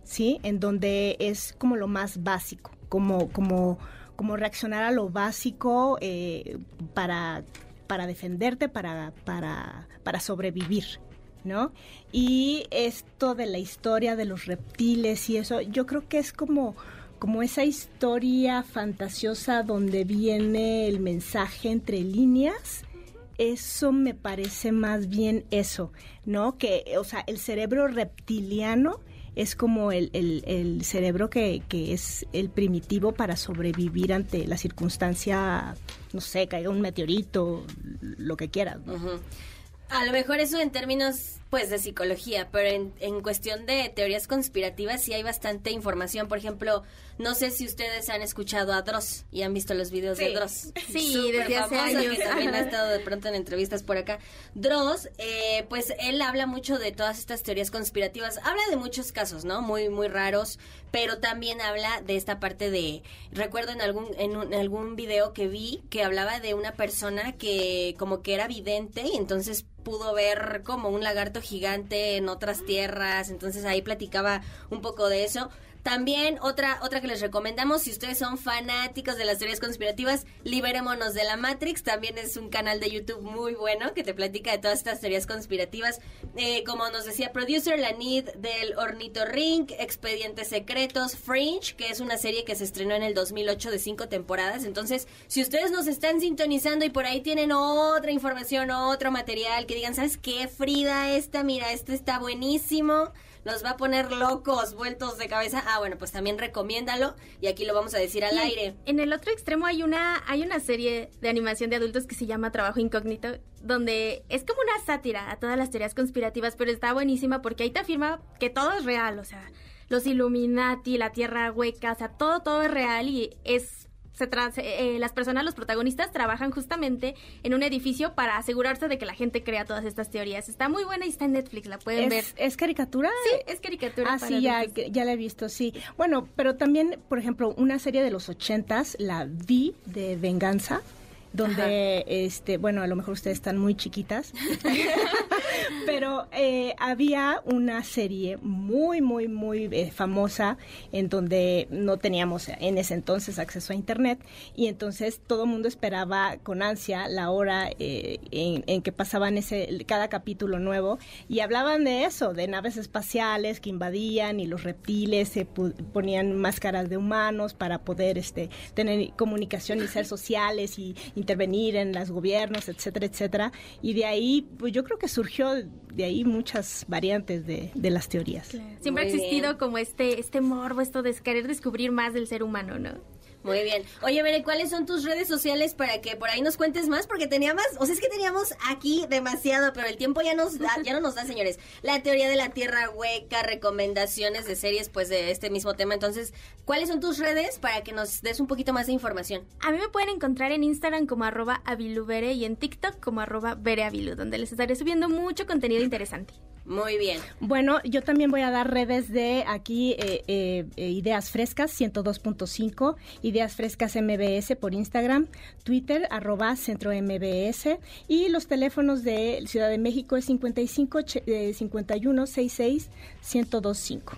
¿sí? En donde es como lo más básico, como, como, como reaccionar a lo básico eh, para, para defenderte, para, para, para sobrevivir. ¿No? Y esto de la historia de los reptiles y eso, yo creo que es como, como esa historia fantasiosa donde viene el mensaje entre líneas. Eso me parece más bien eso, ¿no? Que, o sea, el cerebro reptiliano es como el, el- cerebro que, que es el primitivo para sobrevivir ante la circunstancia, no sé, caiga un meteorito, lo que quieras, ¿no? A lo mejor eso en términos pues de psicología, pero en, en cuestión de teorías conspirativas sí hay bastante información. Por ejemplo, no sé si ustedes han escuchado a Dross y han visto los videos de. Dross. Sí, Súper desde hace famoso, años. Que también ha estado de pronto en entrevistas por acá. Dross, eh, pues él habla mucho de todas estas teorías conspirativas. Habla de muchos casos, ¿no? Muy, muy raros, pero también habla de esta parte de... Recuerdo en algún, en, un- en algún video que vi que hablaba de una persona que como que era vidente y entonces pudo ver como un lagarto gigante en otras tierras, entonces ahí platicaba un poco de eso. También otra otra que les recomendamos, si ustedes son fanáticos de las teorías conspirativas, Liberémonos de la Matrix, también es un canal de YouTube muy bueno que te platica de todas estas teorías conspirativas. Eh, como nos decía Producer Lanid del Ornitorrinc, Expedientes Secretos, Fringe, que es una serie que se estrenó en el 2008 de cinco temporadas. Entonces, si ustedes nos están sintonizando y por ahí tienen otra información, otro material, que digan, ¿sabes qué, Frida? Esta, mira, este está buenísimo. Nos va a poner locos, vueltos de cabeza, ah, bueno, pues también recomiéndalo y aquí lo vamos a decir al Y aire. En el otro extremo hay una, hay una serie de animación de adultos que se llama Trabajo Incógnito, donde es como una sátira a todas las teorías conspirativas, pero está buenísima porque ahí te afirma que todo es real, o sea, los Illuminati, la Tierra hueca, o sea, todo, todo es real y es... Se tra- se- eh, las personas, los protagonistas, trabajan justamente en un edificio para asegurarse de que la gente crea todas estas teorías. Está muy buena y está en Netflix, la pueden ver. ¿Es, caricatura? Sí, es caricatura. Ah, para sí, ya, ya la he visto, sí. Bueno, pero también, por ejemplo, una serie de los ochentas, la vi de Venganza, donde, este, bueno, a lo mejor ustedes están muy chiquitas, pero eh, había una serie muy, muy, muy eh, famosa en donde no teníamos en ese entonces acceso a Internet y entonces todo el mundo esperaba con ansia la hora eh, en, en que pasaban ese cada capítulo nuevo y hablaban de eso, de naves espaciales que invadían y los reptiles se ponían máscaras de humanos para poder este tener comunicación y ser sociales y intervenir en los gobiernos, etcétera, etcétera. Y de ahí, pues yo creo que surgió de ahí muchas variantes de, de las teorías. Siempre Muy ha existido bien. como este, este morbo, esto de querer descubrir más del ser humano, ¿no? Muy bien. Oye, Bere, ¿cuáles son tus redes sociales para que por ahí nos cuentes más? Porque tenía más, o sea, es que teníamos aquí demasiado, pero el tiempo ya nos da, ya no nos da, señores. La teoría de la tierra hueca, recomendaciones de series, pues de este mismo tema. Entonces, ¿cuáles son tus redes para que nos des un poquito más de información? A mí me pueden encontrar en Instagram como arroba avilubere y en TikTok como arroba vereavilu, donde les estaré subiendo mucho contenido interesante. Muy bien. Bueno, yo también voy a dar redes de aquí eh, eh, eh, Ideas Frescas 102.5, Ideas Frescas MBS por Instagram, Twitter arroba Centro MBS y los teléfonos de Ciudad de México es 55 ch- eh, 51 66 1025.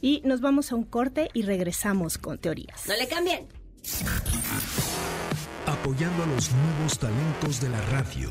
Y nos vamos a un corte y regresamos con teorías. No le cambien. apoyando a los nuevos talentos de la radio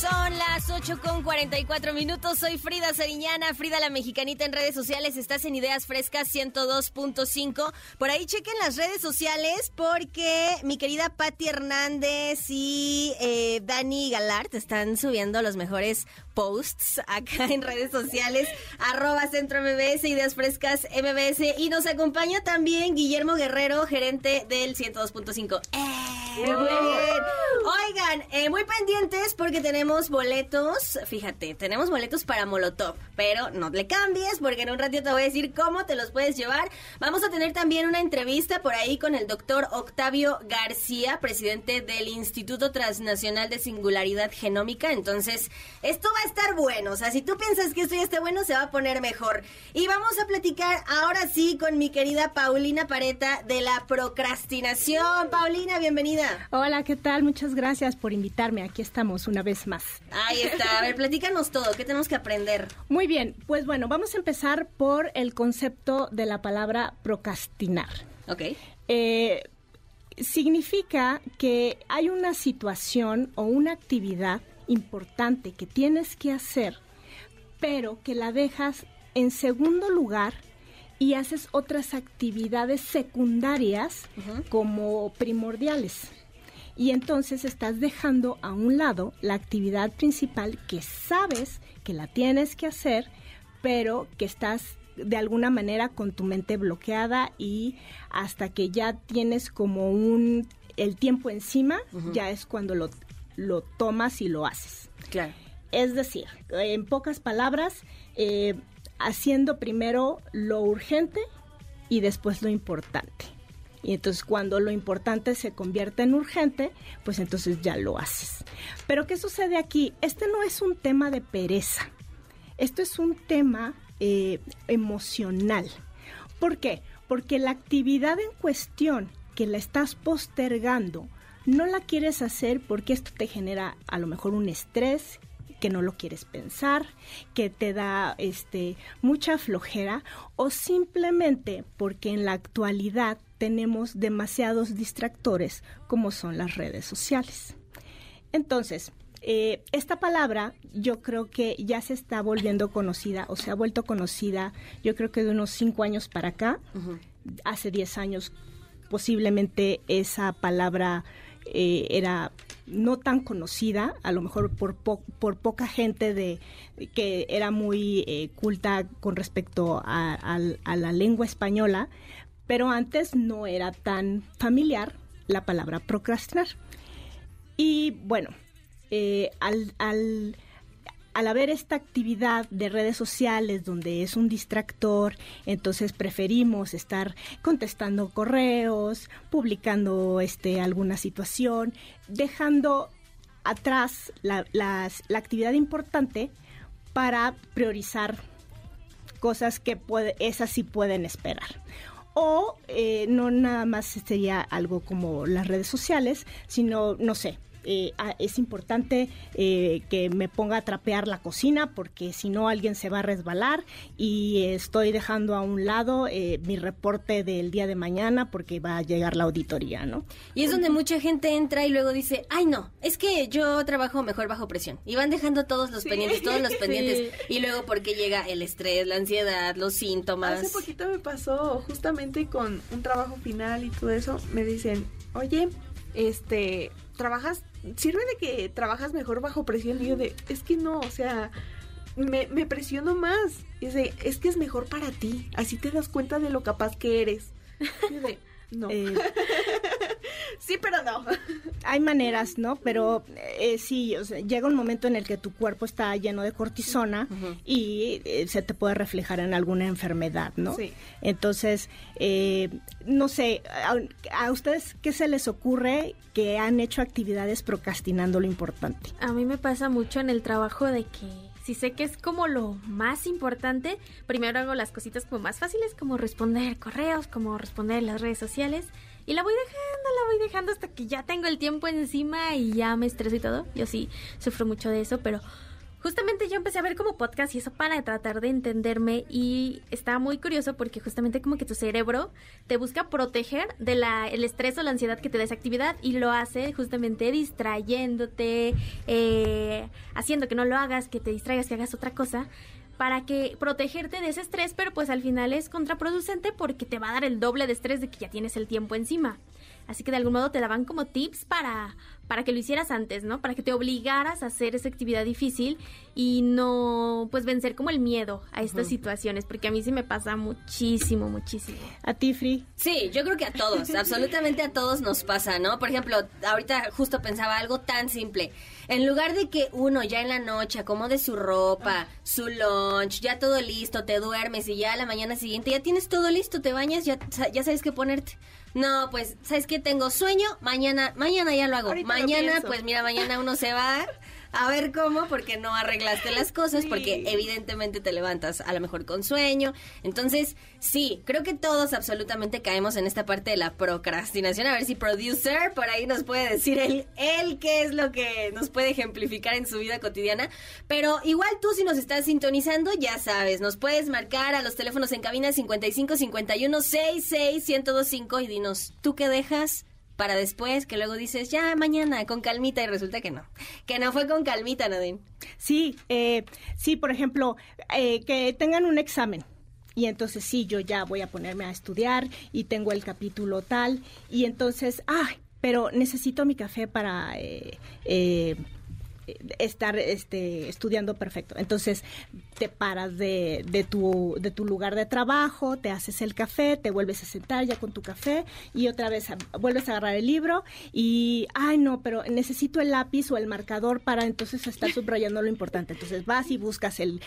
Son las 8 con 44 minutos. Soy Frida Sariñana, Frida la Mexicanita en redes sociales. Estás en Ideas Frescas 102.5. Por ahí chequen las redes sociales porque mi querida Patti Hernández y eh, Dani Galart están subiendo los mejores posts acá en redes sociales. Arroba Centro MBS, Ideas Frescas MBS. Y nos acompaña también Guillermo Guerrero, gerente del 102.5. ¡Eh! Muy bien. Oigan, eh, muy pendientes porque tenemos boletos. Fíjate, tenemos boletos para Molotov, pero no le cambies porque en un ratito te voy a decir cómo te los puedes llevar. Vamos a tener también una entrevista por ahí con el doctor Octavio García, presidente del Instituto Transnacional de Singularidad Genómica. Entonces, esto va a estar bueno. O sea, si tú piensas que esto ya está bueno, se va a poner mejor. Y vamos a platicar ahora sí con mi querida Paulina Pareta de la procrastinación. Paulina, bienvenida. Hola, ¿qué tal? Muchas gracias por invitarme. Aquí estamos una vez más. Ahí está. A ver, platícanos todo. ¿Qué tenemos que aprender? Muy bien, pues bueno, vamos a empezar por el concepto de la palabra procrastinar. Ok. Eh, significa que hay una situación o una actividad importante que tienes que hacer, pero que la dejas en segundo lugar y haces otras actividades secundarias como primordiales. Y entonces estás dejando a un lado la actividad principal que sabes que la tienes que hacer, pero que estás de alguna manera con tu mente bloqueada y hasta que ya tienes como un el tiempo encima, ya es cuando lo, lo tomas y lo haces. Claro. Es decir, en pocas palabras, eh, haciendo primero lo urgente y después lo importante. Y entonces cuando lo importante se convierte en urgente, pues entonces ya lo haces. Pero ¿qué sucede aquí? Este no es un tema de pereza. Esto es un tema eh, emocional. ¿Por qué? Porque la actividad en cuestión que la estás postergando, no la quieres hacer porque esto te genera a lo mejor un estrés que no lo quieres pensar, que te da este mucha flojera o simplemente porque en la actualidad tenemos demasiados distractores como son las redes sociales. Entonces, eh, esta palabra yo creo que ya se está volviendo conocida o se ha vuelto conocida yo creo que de unos cinco años para acá. Hace diez años posiblemente esa palabra eh, era no tan conocida, a lo mejor por, por poca gente de que era muy eh, culta con respecto a, la lengua española, pero antes no era tan familiar la palabra procrastinar. Y bueno, eh, al, al al haber esta actividad de redes sociales donde es un distractor, entonces preferimos estar contestando correos, publicando este, alguna situación, dejando atrás la, actividad importante para priorizar cosas que puede, esas sí pueden esperar. O eh, no nada más sería algo como las redes sociales, sino, no sé, eh, ah, es importante eh, que me ponga a trapear la cocina porque si no alguien se va a resbalar y estoy dejando a un lado eh, mi reporte del día de mañana porque va a llegar la auditoría, ¿no? Y es donde mucha gente entra y luego dice, ay no, es que yo trabajo mejor bajo presión. Y van dejando todos los pendientes, todos los pendientes. Y luego porque llega el estrés, la ansiedad, los síntomas. Hace poquito me pasó justamente con un trabajo final y todo eso. Me dicen, oye, este, trabajas sirve de que trabajas mejor bajo presión. Y yo de, es que no, o sea, me, presiono más. es de, es que es mejor para ti. Así te das cuenta de lo capaz que eres. Y de, no. Eh, sí, pero no. Hay maneras, ¿no? Pero eh, sí, o sea, llega un momento en el que tu cuerpo está lleno de cortisona y eh, se te puede reflejar en alguna enfermedad, ¿no? Sí. Entonces, no sé, a, ustedes qué se les ocurre que han hecho actividades procrastinando lo importante? A mí me pasa mucho en el trabajo de que si sé que es como lo más importante, primero hago las cositas como más fáciles, como responder correos, como responder las redes sociales. Y la voy dejando, la voy dejando hasta que ya tengo el tiempo encima y ya me estreso y todo. Yo sí sufro mucho de eso, pero justamente yo empecé a ver como podcast y eso para tratar de entenderme y estaba muy curioso porque justamente como que tu cerebro te busca proteger de la el estrés o la ansiedad que te da esa actividad y lo hace justamente distrayéndote, eh, haciendo que no lo hagas, que te distraigas, que hagas otra cosa para que protegerte de ese estrés, pero pues al final es contraproducente porque te va a dar el doble de estrés de que ya tienes el tiempo encima. Así que de algún modo te daban como tips para, para que lo hicieras antes, ¿no? Para que te obligaras a hacer esa actividad difícil y no, pues, vencer como el miedo a estas situaciones, porque a mí sí me pasa muchísimo, muchísimo. ¿A ti, Free? Sí, yo creo que a todos, absolutamente a todos nos pasa, ¿no? Por ejemplo, ahorita justo pensaba algo tan simple. En lugar de que uno ya en la noche acomode su ropa, su lunch, ya todo listo, te duermes y ya a la mañana siguiente ya tienes todo listo, te bañas, ya, ya sabes qué ponerte. No, pues, ¿sabes qué? Tengo sueño, mañana, mañana ya lo hago. mañana, pues mira, mañana uno se va a ver cómo, porque no arreglaste las cosas, porque evidentemente te levantas a lo mejor con sueño. Entonces, sí, creo que todos absolutamente caemos en esta parte de la procrastinación. A ver si producer por ahí nos puede decir él, él qué es lo que nos puede ejemplificar en su vida cotidiana. Pero igual tú si nos estás sintonizando, ya sabes, nos puedes marcar a los teléfonos en cabina 55 51 66 1025 y dinos, ¿tú qué dejas? Para después, que luego dices, ya mañana, con calmita, y resulta que no, que no fue con calmita, Nadine. Sí, eh, sí, por ejemplo, eh, que tengan un examen. Y entonces sí, yo ya voy a ponerme a estudiar y tengo el capítulo tal. Y entonces, ay, pero necesito mi café para eh, eh estar este, estudiando perfecto. Entonces te paras de, tu, de tu lugar de trabajo, te haces el café, te vuelves a sentar ya con tu café y otra vez vuelves a agarrar el libro y, ay no, pero necesito el lápiz o el marcador para entonces estar subrayando lo importante. Entonces vas y buscas el,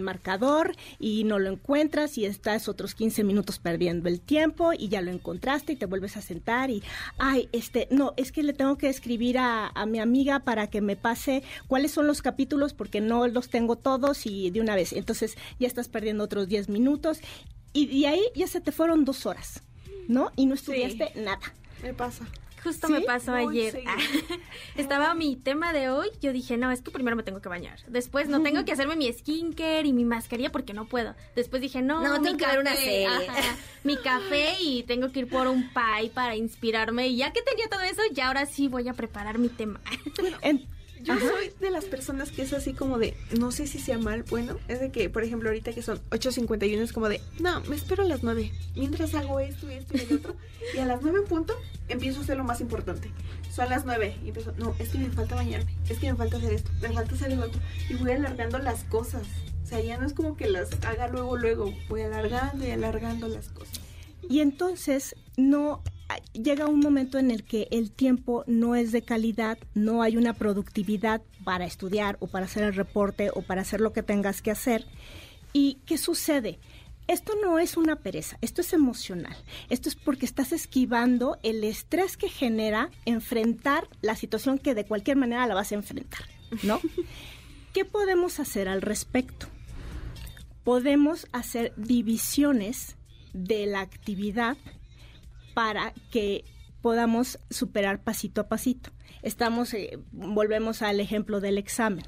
marcador y no lo encuentras y estás otros 15 minutos perdiendo el tiempo y ya lo encontraste y te vuelves a sentar y, ay, este, no, es que le tengo que escribir a mi amiga para que me pase cuáles son los capítulos porque no los tengo todos y de una vez. Entonces ya estás perdiendo otros 10 minutos y de ahí ya se te fueron dos horas, ¿no? Y no estudiaste nada. Me pasa. justo ¿Sí? me pasó Muy ayer. Estaba mi tema de hoy. Yo dije, no, es que primero me tengo que bañar. Después no tengo que hacerme mi skincare y mi mascarilla porque no puedo. Después dije, no, No, tengo que ver una serie. ajá, mi café y tengo que ir por un pie para inspirarme. Y ya que tenía todo eso, ya ahora sí voy a preparar mi tema. Yo Ajá. soy de las personas que es así como de, no sé si sea mal, bueno, es de que, por ejemplo, ahorita que son 8.51 es como de, no, me espero a las 9, mientras hago esto y esto y el otro, y a las 9 en punto empiezo a hacer lo más importante. Son las 9 y empiezo, no, es que me falta bañarme, es que me falta hacer esto, me falta hacer el otro, y voy alargando las cosas. O sea, ya no es como que las haga luego, luego, voy alargando y alargando las cosas. Y entonces no llega un momento en el que el tiempo no es de calidad, no hay una productividad para estudiar o para hacer el reporte o para hacer lo que tengas que hacer. ¿Y qué sucede? Esto no es una pereza, esto es emocional. Esto es porque estás esquivando el estrés que genera enfrentar la situación que de cualquier manera la vas a enfrentar, ¿no? ¿Qué podemos hacer al respecto? Podemos hacer divisiones de la actividad para que podamos superar pasito a pasito. Estamos, eh, volvemos al ejemplo del examen.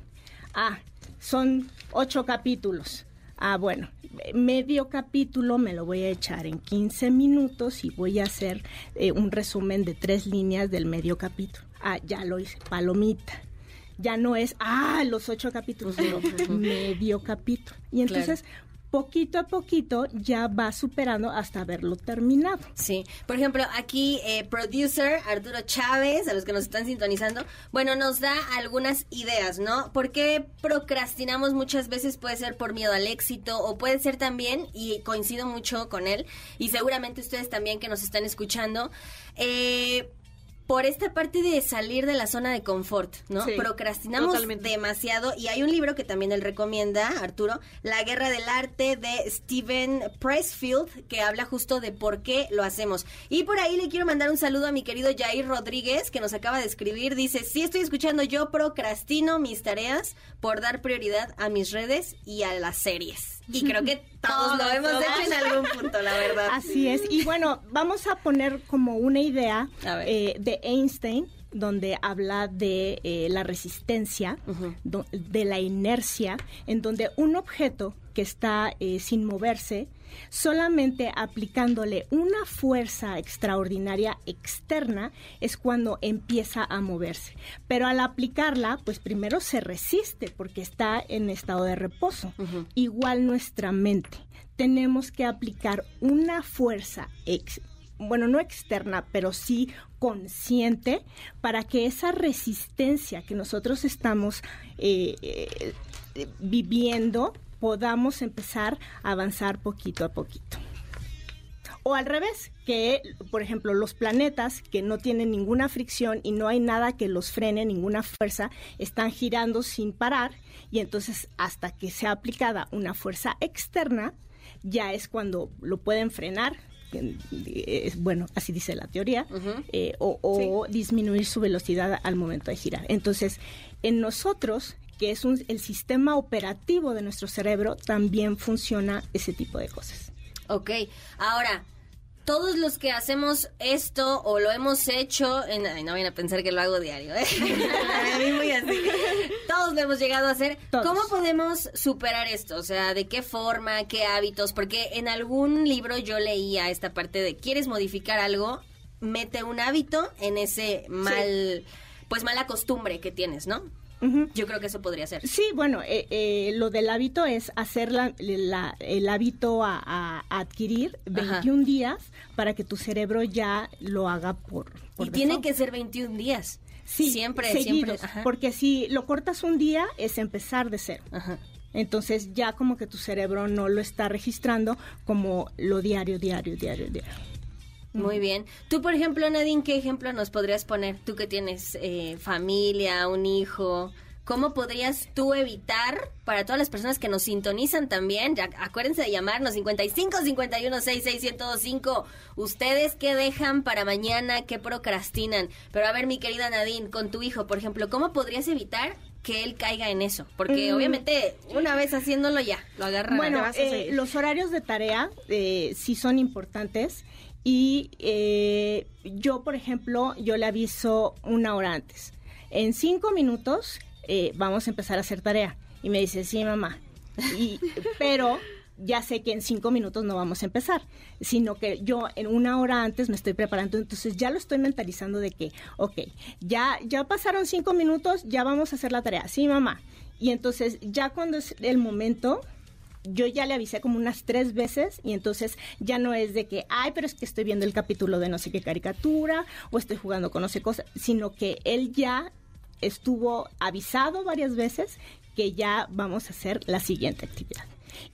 Ah, son ocho capítulos. Ah, bueno, medio capítulo me lo voy a echar en 15 minutos y voy a hacer eh, un resumen de tres líneas del medio capítulo. Ah, ya lo hice, palomita. Ya no es, ah, los ocho capítulos, medio capítulo. Y entonces, poquito a poquito, ya va superando hasta haberlo terminado. Sí, por ejemplo, aquí eh, producer Arturo Chávez, a los que nos están sintonizando, bueno, nos da algunas ideas, ¿no? ¿Por qué procrastinamos muchas veces? Puede ser por miedo al éxito o puede ser también, y coincido mucho con él, y seguramente ustedes también que nos están escuchando, eh, por esta parte de salir de la zona de confort, ¿no? Sí, Procrastinamos totalmente. demasiado y hay un libro que también él recomienda, Arturo, La Guerra del Arte de Steven Pressfield, que habla justo de por qué lo hacemos. Y por ahí le quiero mandar un saludo a mi querido Jair Rodríguez, que nos acaba de escribir. Dice, sí estoy escuchando, yo procrastino mis tareas por dar prioridad a mis redes y a las series. Y creo que todos lo hemos hecho en algún punto, la verdad. Así es. Y bueno, vamos a poner como una idea eh, de Einstein donde habla de eh, la resistencia, do- de la inercia, en donde un objeto que está eh, sin moverse, solamente aplicándole una fuerza extraordinaria externa es cuando empieza a moverse. Pero al aplicarla, pues primero se resiste porque está en estado de reposo. Igual nuestra mente. Tenemos que aplicar una fuerza ex- bueno, no externa, pero sí consciente, para que esa resistencia que nosotros estamos eh, eh, viviendo podamos empezar a avanzar poquito a poquito. O al revés, que por ejemplo los planetas que no tienen ninguna fricción y no hay nada que los frene, ninguna fuerza, están girando sin parar y entonces hasta que sea aplicada una fuerza externa, ya es cuando lo pueden frenar, eh, bueno, así dice la teoría, eh, o, o disminuir su velocidad al momento de girar. Entonces, en nosotros, que es un- el sistema operativo de nuestro cerebro, también funciona ese tipo de cosas. Ok, ahora, todos los que hacemos esto o lo hemos hecho, en, ay, no vayan a pensar que lo hago diario, ¿eh? A mí muy así. Todos lo hemos llegado a hacer. Todos. ¿Cómo podemos superar esto? O sea, ¿de qué forma, qué hábitos? Porque en algún libro yo leía esta parte de, ¿quieres modificar algo? Mete un hábito en ese mal, pues mala costumbre que tienes, ¿no? Yo creo que eso podría ser. Sí, bueno, eh, eh, lo del hábito es hacer la- la- el hábito a, adquirir 21 días para que tu cerebro ya lo haga por, por Y tiene que ser 21 días. Sí, siempre, seguidos, siempre. Ajá. porque si lo cortas un día es empezar de cero. Ajá. Entonces ya como que tu cerebro no lo está registrando como lo diario, diario, diario, diario. Muy bien. Tú, por ejemplo, Nadine, ¿qué ejemplo nos podrías poner? Tú que tienes eh, familia, un hijo. ¿Cómo podrías tú evitar, para todas las personas que nos sintonizan también, ya, acuérdense de llamarnos 55 51 66 1025, ustedes qué dejan para mañana, qué procrastinan? Pero a ver, mi querida Nadine, con tu hijo, por ejemplo, ¿cómo podrías evitar que él caiga en eso? Porque Mm. obviamente una vez haciéndolo ya, lo agarra. Bueno, eh, los horarios de tarea eh, sí son importantes y eh, yo, por ejemplo, yo le aviso una hora antes. En cinco minutos eh, vamos a empezar a hacer tarea. Y me dice, sí, mamá. Y, pero ya sé que en cinco minutos no vamos a empezar, sino que yo en una hora antes me estoy preparando, entonces ya lo estoy mentalizando de que, ok, ya, ya pasaron cinco minutos, ya vamos a hacer la tarea, sí, mamá. Y entonces ya cuando es el momento, yo ya le avisé como unas tres veces y entonces ya no es de que, ay, pero es que estoy viendo el capítulo de no sé qué caricatura o estoy jugando con no sé cosa, sino que él ya estuvo avisado varias veces que ya vamos a hacer la siguiente actividad.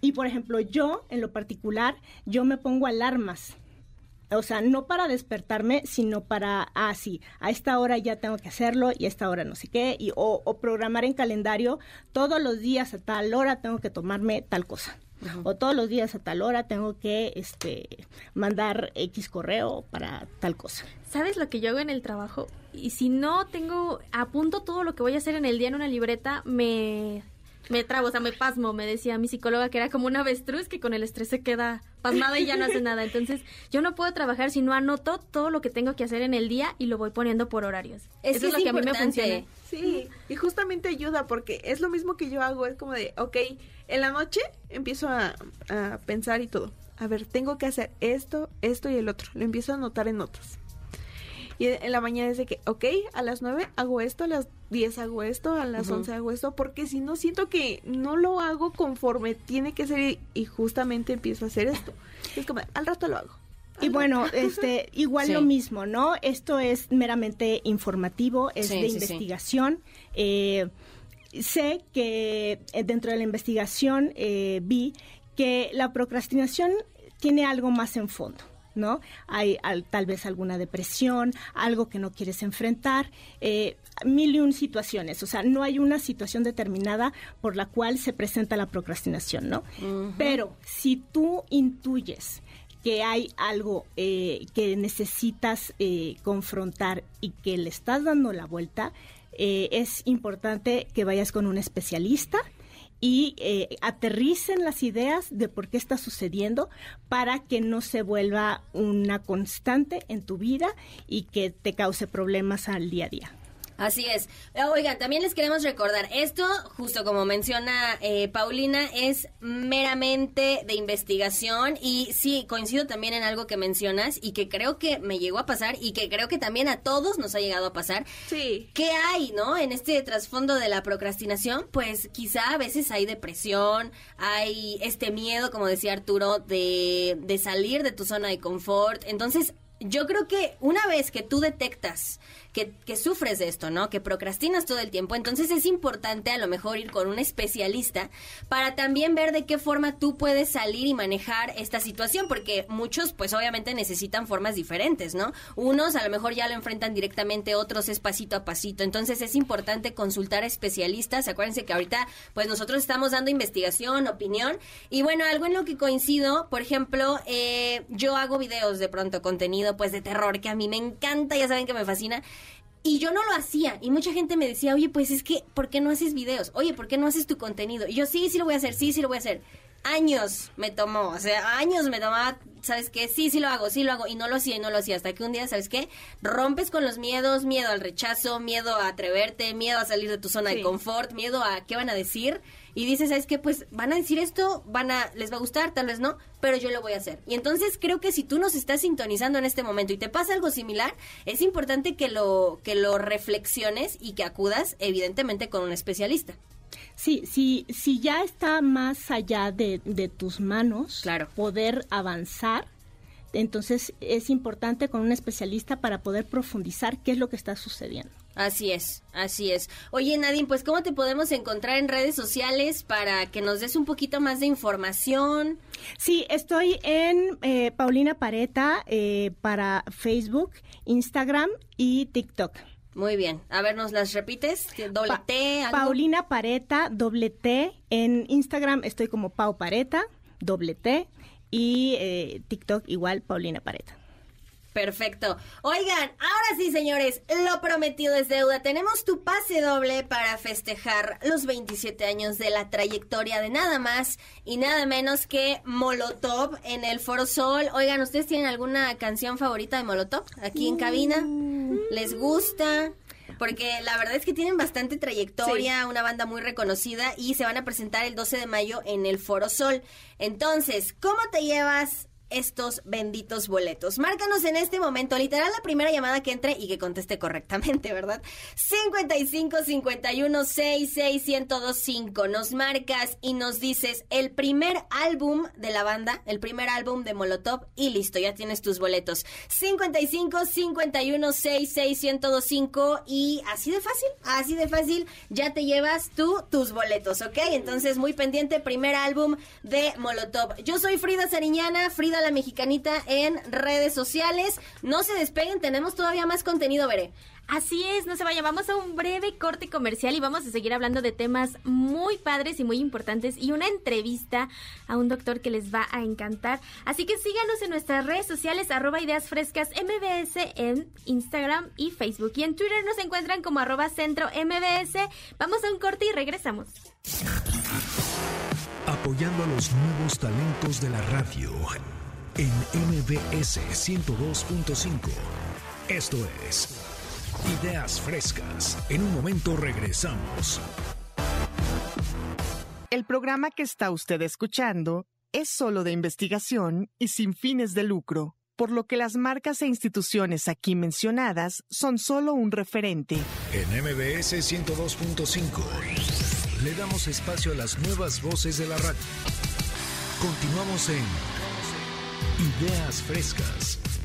Y por ejemplo, yo en lo particular, yo me pongo alarmas. O sea, no para despertarme, sino para, ah, sí, a esta hora ya tengo que hacerlo y a esta hora no sé qué, y, o, o programar en calendario, todos los días a tal hora tengo que tomarme tal cosa. O todos los días a tal hora tengo que este, mandar X correo para tal cosa. ¿Sabes lo que yo hago en el trabajo? Y si no tengo, apunto todo lo que voy a hacer en el día en una libreta, me me trabo, o sea, me pasmo, me decía mi psicóloga que era como una avestruz que con el estrés se queda pasmada y ya no hace nada. Entonces, yo no puedo trabajar si no anoto todo lo que tengo que hacer en el día y lo voy poniendo por horarios. Es Eso es lo que a mí me funciona. Sí, y justamente ayuda porque es lo mismo que yo hago, es como de, ok, en la noche empiezo a, a pensar y todo. A ver, tengo que hacer esto, esto y el otro. Lo empiezo a anotar en notas. Y en la mañana es de que, ok, a las 9 hago esto, a las 10 hago esto, a las 11 hago esto, porque si no siento que no lo hago conforme tiene que ser y justamente empiezo a hacer esto. Es como, al rato lo hago. Y bueno, este, igual Sí. lo mismo, ¿no? Esto es meramente informativo, es Sí, de sí, sí. investigación. Eh, sé que eh, dentro de la investigación eh, vi que la procrastinación tiene algo más en fondo. ¿No? Hay al- tal vez alguna depresión, algo que no quieres enfrentar, eh, mil y un situaciones. O sea, no hay una situación determinada por la cual se presenta la procrastinación, ¿no? Pero si tú intuyes que hay algo eh, que necesitas eh, confrontar y que le estás dando la vuelta, eh, es importante que vayas con un especialista y eh, aterricen las ideas de por qué está sucediendo para que no se vuelva una constante en tu vida y que te cause problemas al día a día. Así es. Oigan, también les queremos recordar, esto, justo como menciona eh, Paulina, es meramente de investigación y sí, coincido también en algo que mencionas y que creo que me llegó a pasar y que creo que también a todos nos ha llegado a pasar. Sí. ¿Qué hay, no? En este trasfondo de la procrastinación, pues quizá a veces hay depresión, hay este miedo, como decía Arturo, de, de salir de tu zona de confort. Entonces, yo creo que una vez que tú detectas que, que sufres de esto, ¿no? Que procrastinas todo el tiempo, entonces es importante a lo mejor ir con un especialista para también ver de qué forma tú puedes salir y manejar esta situación, porque muchos pues obviamente necesitan formas diferentes, ¿no? Unos a lo mejor ya lo enfrentan directamente, otros es pasito a pasito, entonces es importante consultar a especialistas, acuérdense que ahorita pues nosotros estamos dando investigación, opinión, y bueno, algo en lo que coincido, por ejemplo, eh, yo hago videos de pronto, contenido pues de terror, que a mí me encanta, ya saben que me fascina, y yo no lo hacía. Y mucha gente me decía, oye, pues es que, ¿por qué no haces videos? Oye, ¿por qué no haces tu contenido? Y yo, sí, sí lo voy a hacer, sí, sí lo voy a hacer. Años me tomó, o sea, años me tomaba, ¿sabes qué? Sí, sí lo hago, sí lo hago. Y no lo hacía y no lo hacía. Hasta que un día, ¿sabes qué? Rompes con los miedos, miedo al rechazo, miedo a atreverte, miedo a salir de tu zona de confort, miedo a qué van a decir. Y dices, ¿sabes qué? Pues van a decir esto, van a, les va a gustar, tal vez no, pero yo lo voy a hacer. Y entonces creo que si tú nos estás sintonizando en este momento y te pasa algo similar, es importante que lo, que lo reflexiones y que acudas, evidentemente, con un especialista. Sí, sí, si ya está más allá de, de tus manos Claro. poder avanzar, entonces es importante con un especialista para poder profundizar qué es lo que está sucediendo. Así es, así es. Oye, Nadine, pues ¿cómo te podemos encontrar en redes sociales para que nos des un poquito más de información? Sí, estoy en eh, Paulina Pareta eh, para Facebook, Instagram y TikTok. Muy bien. A ver, ¿nos las repites? ¿Doble Pa- T? algo? Paulina Pareta, doble T. En Instagram estoy como Pau Pareta, doble T. Y eh, TikTok igual, Paulina Pareta. Perfecto. Oigan, ahora sí, señores, lo prometido es deuda. Tenemos tu pase doble para festejar los 27 años de la trayectoria de nada más y nada menos que Molotov en el Foro Sol. Oigan, ¿ustedes tienen alguna canción favorita de Molotov aquí en cabina? ¿Les gusta? Porque la verdad es que tienen bastante trayectoria, una banda muy reconocida y se van a presentar el 12 de mayo en el Foro Sol. Entonces, ¿cómo te llevas estos benditos boletos. Márcanos en este momento, literal, la primera llamada que entre y que conteste correctamente, ¿verdad? 55 51 66 1025. Nos marcas y nos dices el primer álbum de la banda, el primer álbum de Molotov y listo, ya tienes tus boletos. 55 51 66 1025 y así de fácil, así de fácil, ya te llevas tú tus boletos, ¿ok? Entonces, muy pendiente, primer álbum de Molotov. Yo soy Frida Sariñana, Frida la Mexicanita en redes sociales. No se despeguen, tenemos todavía más contenido, Veré. Así es, no se vaya, vamos a un breve corte comercial y vamos a seguir hablando de temas muy padres y muy importantes y una entrevista a un doctor que les va a encantar. Así que síganos en nuestras redes sociales, arroba ideas frescas MBS en Instagram y Facebook. Y en Twitter nos encuentran como arroba centro MBS. Vamos a un corte y regresamos. Apoyando a los nuevos talentos de la radio en MBS 102.5. Esto es Ideas Frescas. En un momento regresamos. El programa que está usted escuchando es solo de investigación y sin fines de lucro, por lo que las marcas e instituciones aquí mencionadas son solo un referente. En MBS 102.5 le damos espacio a las nuevas voces de la radio. Continuamos en Ideas Frescas.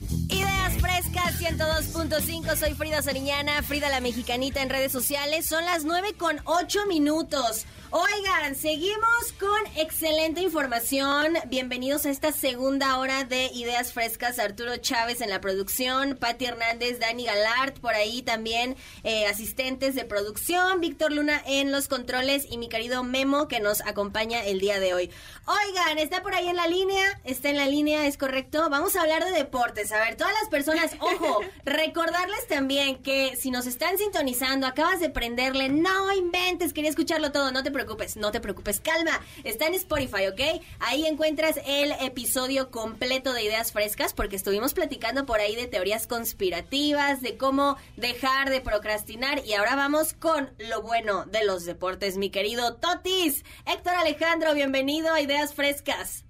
Ideas Frescas 102.5, soy Frida Sariñana, Frida la Mexicanita en redes sociales, son las 9 con 8 minutos. Oigan, seguimos con excelente información. Bienvenidos a esta segunda hora de Ideas Frescas. Arturo Chávez en la producción, Patti Hernández, Dani Galart, por ahí también eh, asistentes de producción, Víctor Luna en los controles y mi querido Memo que nos acompaña el día de hoy. Oigan, está por ahí en la línea, está en la línea, es correcto. Vamos a hablar de deportes. A ver, todas las personas, ojo, recordarles también que si nos están sintonizando, acabas de prenderle, no inventes, quería escucharlo todo, no te preocupes, no te preocupes, calma. Está en Spotify, ¿ok? Ahí encuentras el episodio completo de Ideas Frescas porque estuvimos platicando por ahí de teorías conspirativas, de cómo dejar de procrastinar y ahora vamos con lo bueno de los deportes, mi querido Totis. Héctor Alejandro, bienvenido a Ideas Frescas.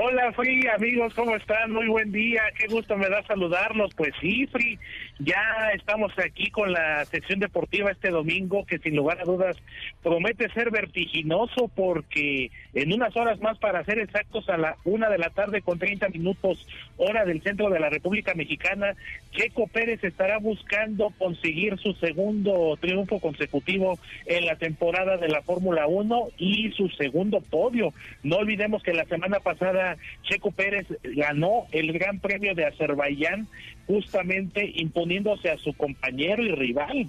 Hola, Fri, amigos, ¿cómo están? Muy buen día, qué gusto me da saludarlos. Pues sí, Fri, ya estamos aquí con la sección deportiva este domingo, que sin lugar a dudas promete ser vertiginoso, porque en unas horas más, para ser exactos, a la una de la tarde con 30 minutos, hora del centro de la República Mexicana, Checo Pérez estará buscando conseguir su segundo triunfo consecutivo en la temporada de la Fórmula 1 y su segundo podio. No olvidemos que la semana pasada Checo Pérez ganó el Gran Premio de Azerbaiyán justamente imponiéndose a su compañero y rival.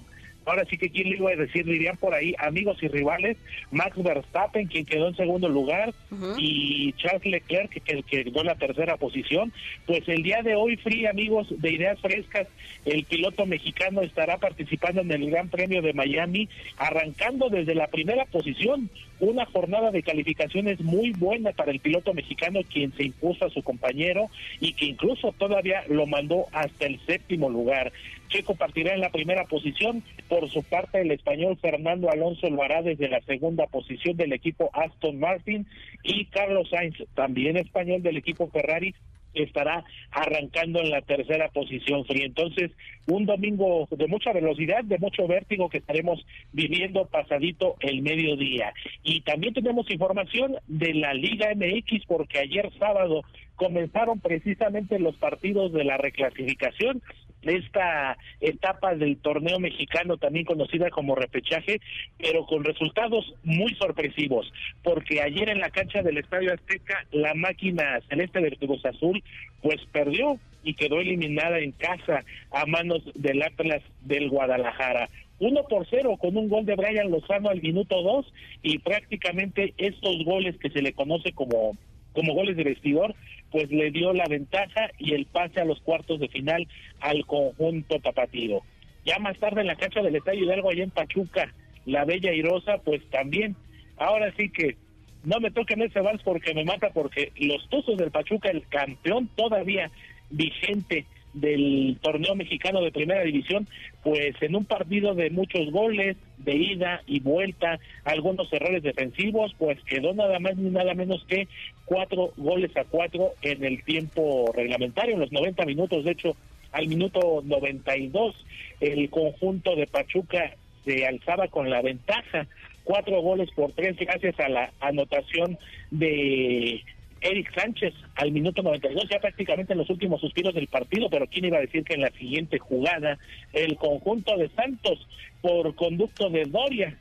Ahora sí que quién le iba a decir, dirían por ahí amigos y rivales, Max Verstappen, quien quedó en segundo lugar, y Charles Leclerc, que, que quedó en la tercera posición. Pues el día de hoy, Free, amigos de Ideas Frescas, el piloto mexicano estará participando en el Gran Premio de Miami, arrancando desde la primera posición, una jornada de calificaciones muy buena para el piloto mexicano, quien se impuso a su compañero y que incluso todavía lo mandó hasta el séptimo lugar. Checo partirá en la primera posición. Por su parte, el español Fernando Alonso lo hará desde la segunda posición del equipo Aston Martin y Carlos Sainz, también español del equipo Ferrari, estará arrancando en la tercera posición fría. Entonces, un domingo de mucha velocidad, de mucho vértigo que estaremos viviendo pasadito el mediodía. Y también tenemos información de la Liga MX porque ayer sábado comenzaron precisamente los partidos de la reclasificación esta etapa del torneo mexicano, también conocida como repechaje, pero con resultados muy sorpresivos, porque ayer en la cancha del Estadio Azteca, la máquina celeste del Cruz Azul, pues perdió y quedó eliminada en casa a manos del Atlas del Guadalajara. Uno por cero con un gol de Brian Lozano al minuto dos y prácticamente estos goles que se le conoce como como goles de vestidor, pues le dio la ventaja y el pase a los cuartos de final al conjunto tapatío. Ya más tarde en la cancha del Estadio Hidalgo allá en Pachuca, la Bella Irosa, pues también, ahora sí que no me toquen ese vals porque me mata, porque los Tuzos del Pachuca, el campeón todavía vigente del torneo mexicano de primera división, pues en un partido de muchos goles, de ida y vuelta, algunos errores defensivos, pues quedó nada más ni nada menos que cuatro goles a cuatro en el tiempo reglamentario, en los 90 minutos, de hecho, al minuto 92, el conjunto de Pachuca se alzaba con la ventaja, cuatro goles por tres gracias a la anotación de Eric Sánchez al minuto 92, ya prácticamente en los últimos suspiros del partido, pero quién iba a decir que en la siguiente jugada el conjunto de Santos por conducto de Doria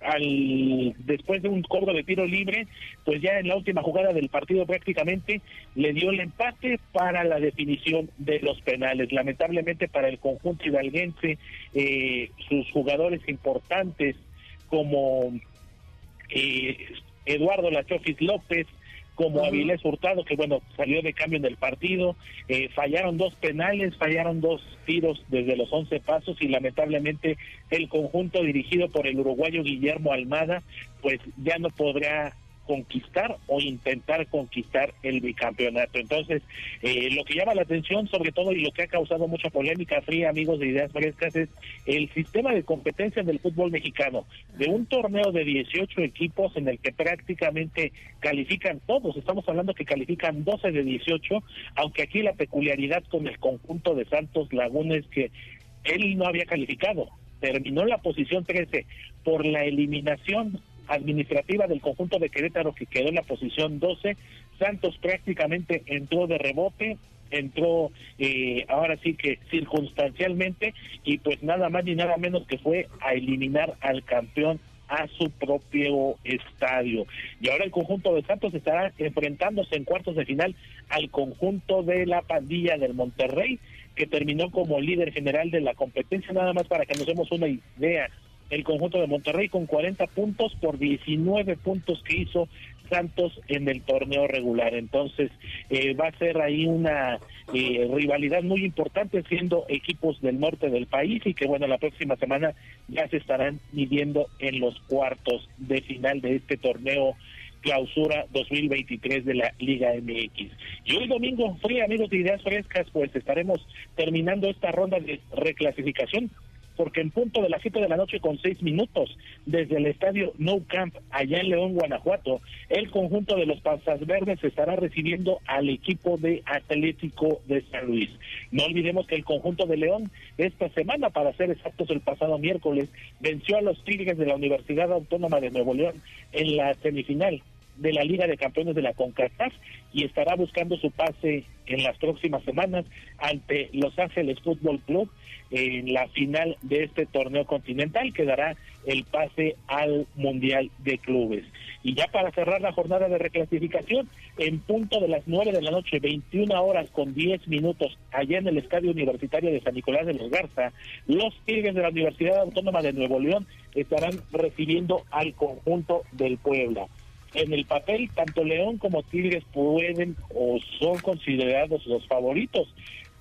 al después de un cobro de tiro libre, pues ya en la última jugada del partido prácticamente le dio el empate para la definición de los penales. Lamentablemente para el conjunto hidalguense, eh, sus jugadores importantes como eh, Eduardo Lachofis López, como Avilés Hurtado, que bueno, salió de cambio en el partido, eh, fallaron dos penales, fallaron dos tiros desde los 11 pasos y lamentablemente el conjunto dirigido por el uruguayo Guillermo Almada, pues ya no podrá conquistar o intentar conquistar el bicampeonato. Entonces, eh, lo que llama la atención sobre todo y lo que ha causado mucha polémica fría, amigos de Ideas Frescas, es el sistema de competencia del fútbol mexicano. De un torneo de 18 equipos en el que prácticamente califican todos, estamos hablando que califican 12 de 18, aunque aquí la peculiaridad con el conjunto de Santos Laguna es que él no había calificado, terminó la posición 13 por la eliminación administrativa del conjunto de Querétaro que quedó en la posición 12. Santos prácticamente entró de rebote, entró eh, ahora sí que circunstancialmente y pues nada más ni nada menos que fue a eliminar al campeón a su propio estadio. Y ahora el conjunto de Santos estará enfrentándose en cuartos de final al conjunto de la pandilla del Monterrey, que terminó como líder general de la competencia, nada más para que nos demos una idea el conjunto de Monterrey con 40 puntos por 19 puntos que hizo Santos en el torneo regular. Entonces eh, va a ser ahí una eh, rivalidad muy importante siendo equipos del norte del país y que bueno, la próxima semana ya se estarán midiendo en los cuartos de final de este torneo clausura 2023 de la Liga MX. Y hoy domingo, frío amigos de Ideas Frescas, pues estaremos terminando esta ronda de reclasificación porque en punto de las 7 de la noche con 6 minutos, desde el estadio No Camp, allá en León, Guanajuato, el conjunto de los Panzas Verdes estará recibiendo al equipo de Atlético de San Luis. No olvidemos que el conjunto de León, esta semana, para ser exactos, el pasado miércoles, venció a los Tigres de la Universidad Autónoma de Nuevo León en la semifinal de la Liga de Campeones de la CONCACAF y estará buscando su pase en las próximas semanas ante Los Ángeles Fútbol Club en la final de este torneo continental que dará el pase al Mundial de Clubes. Y ya para cerrar la jornada de reclasificación, en punto de las 9 de la noche, 21 horas con 10 minutos, allá en el Estadio Universitario de San Nicolás de los Garza, los Tigres de la Universidad Autónoma de Nuevo León estarán recibiendo al conjunto del Puebla en el papel tanto León como Tigres pueden o son considerados los favoritos,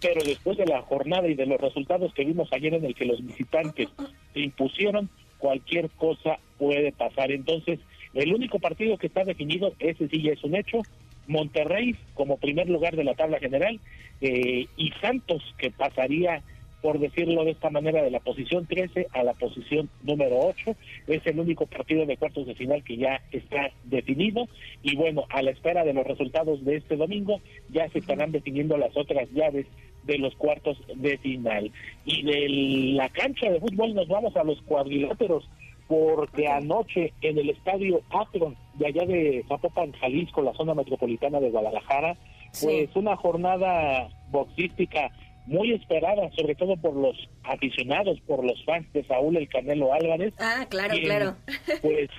pero después de la jornada y de los resultados que vimos ayer en el que los visitantes se impusieron, cualquier cosa puede pasar. Entonces, el único partido que está definido, ese sí ya es un hecho, Monterrey como primer lugar de la tabla general eh, y Santos que pasaría por decirlo de esta manera, de la posición 13 a la posición número 8. Es el único partido de cuartos de final que ya está definido. Y bueno, a la espera de los resultados de este domingo, ya se estarán definiendo las otras llaves de los cuartos de final. Y de la cancha de fútbol nos vamos a los cuadriláteros, porque anoche en el estadio Akron, de allá de Zapopan, Jalisco, la zona metropolitana de Guadalajara, pues una jornada boxística muy esperada, sobre todo por los aficionados, por los fans de Saúl El Canelo Álvarez. Ah, claro, claro. Pues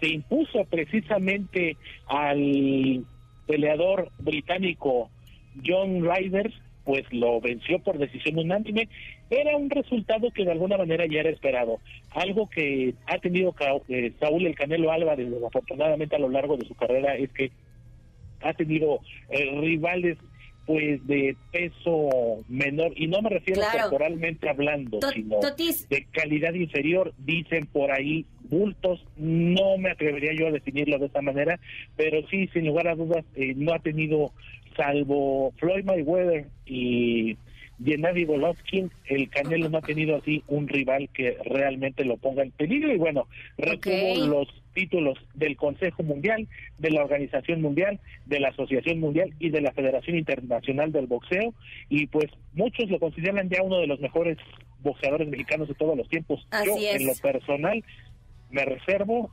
se impuso precisamente al peleador británico John Riders, pues lo venció por decisión unánime. Era un resultado que de alguna manera ya era esperado. Algo que ha tenido eh, Saúl El Canelo Álvarez, desafortunadamente a lo largo de su carrera, es que ha tenido eh, rivales pues de peso menor y no me refiero Claro. corporalmente hablando sino Totis. de calidad inferior dicen por ahí bultos no me atrevería yo a definirlo de esta manera pero sí sin lugar a dudas eh, no ha tenido salvo Floyd Mayweather y Gennady Golovkin, el Canelo no ha tenido así un rival que realmente lo ponga en peligro y bueno, retuvo los títulos del Consejo Mundial, de la Organización Mundial, de la Asociación Mundial y de la Federación Internacional del Boxeo y pues muchos lo consideran ya uno de los mejores boxeadores mexicanos de todos los tiempos. Así Yo es. en lo personal me reservo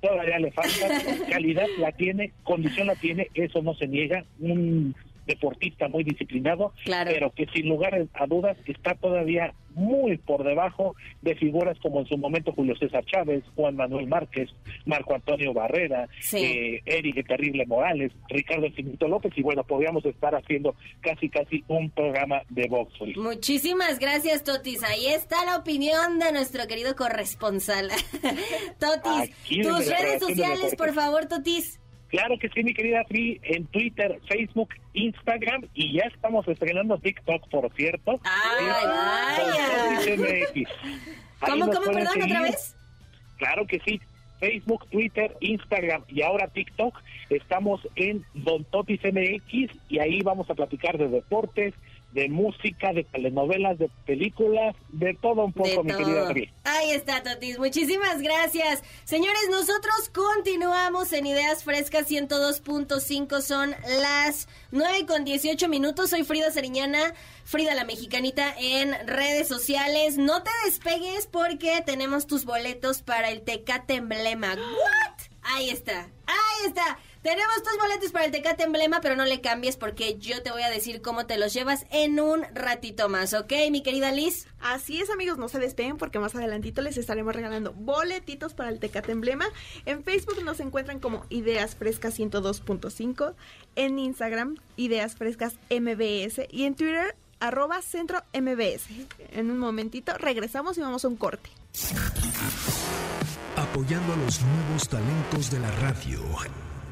todavía le falta calidad la tiene condición la tiene eso no se niega un deportista muy disciplinado Claro. pero que sin lugar a dudas está todavía muy por debajo de figuras como en su momento Julio César Chávez, Juan Manuel Márquez, Marco Antonio Barrera, Sí. eh, Eric Terrible Morales, Ricardo Finito López y bueno, podríamos estar haciendo casi casi un programa de. Uri. Muchísimas gracias, Totis. Ahí está la opinión de nuestro querido corresponsal. Totis, Aquí tus redes sociales, por favor, Totis. Claro que sí, mi querida Free, en Twitter, Facebook, Instagram y ya estamos estrenando TikTok, por cierto. ¡Ay, Es ¿Cómo, cómo, perdón, otra vez? Claro que sí. Facebook, Twitter, Instagram y ahora TikTok. Estamos en Don Totis MX y ahí vamos a platicar de deportes, de música, de telenovelas, de películas, de todo un poco, mi querida. Free. Ahí está, Totis. Muchísimas gracias. Señores, nosotros continuamos en Ideas Frescas 102.5. Son las 9 con 18 minutos. Soy Frida Sariñana, Frida la Mexicanita en redes sociales. No te despegues porque tenemos tus boletos para el Tecate Emblema. ¿What? Ahí está. Ahí está. Tenemos tus boletos para el Tecate Emblema, pero no le cambies porque yo te voy a decir cómo te los llevas en un ratito más, ¿ok, mi querida Liz? Así es, amigos, no se despeguen porque más adelantito les estaremos regalando boletitos para el Tecate Emblema. En Facebook nos encuentran como Ideas Frescas 102.5, en Instagram Ideas Frescas MBS y en Twitter arroba Centro MBS. En un momentito regresamos y vamos a un corte. Apoyando a los nuevos talentos de la radio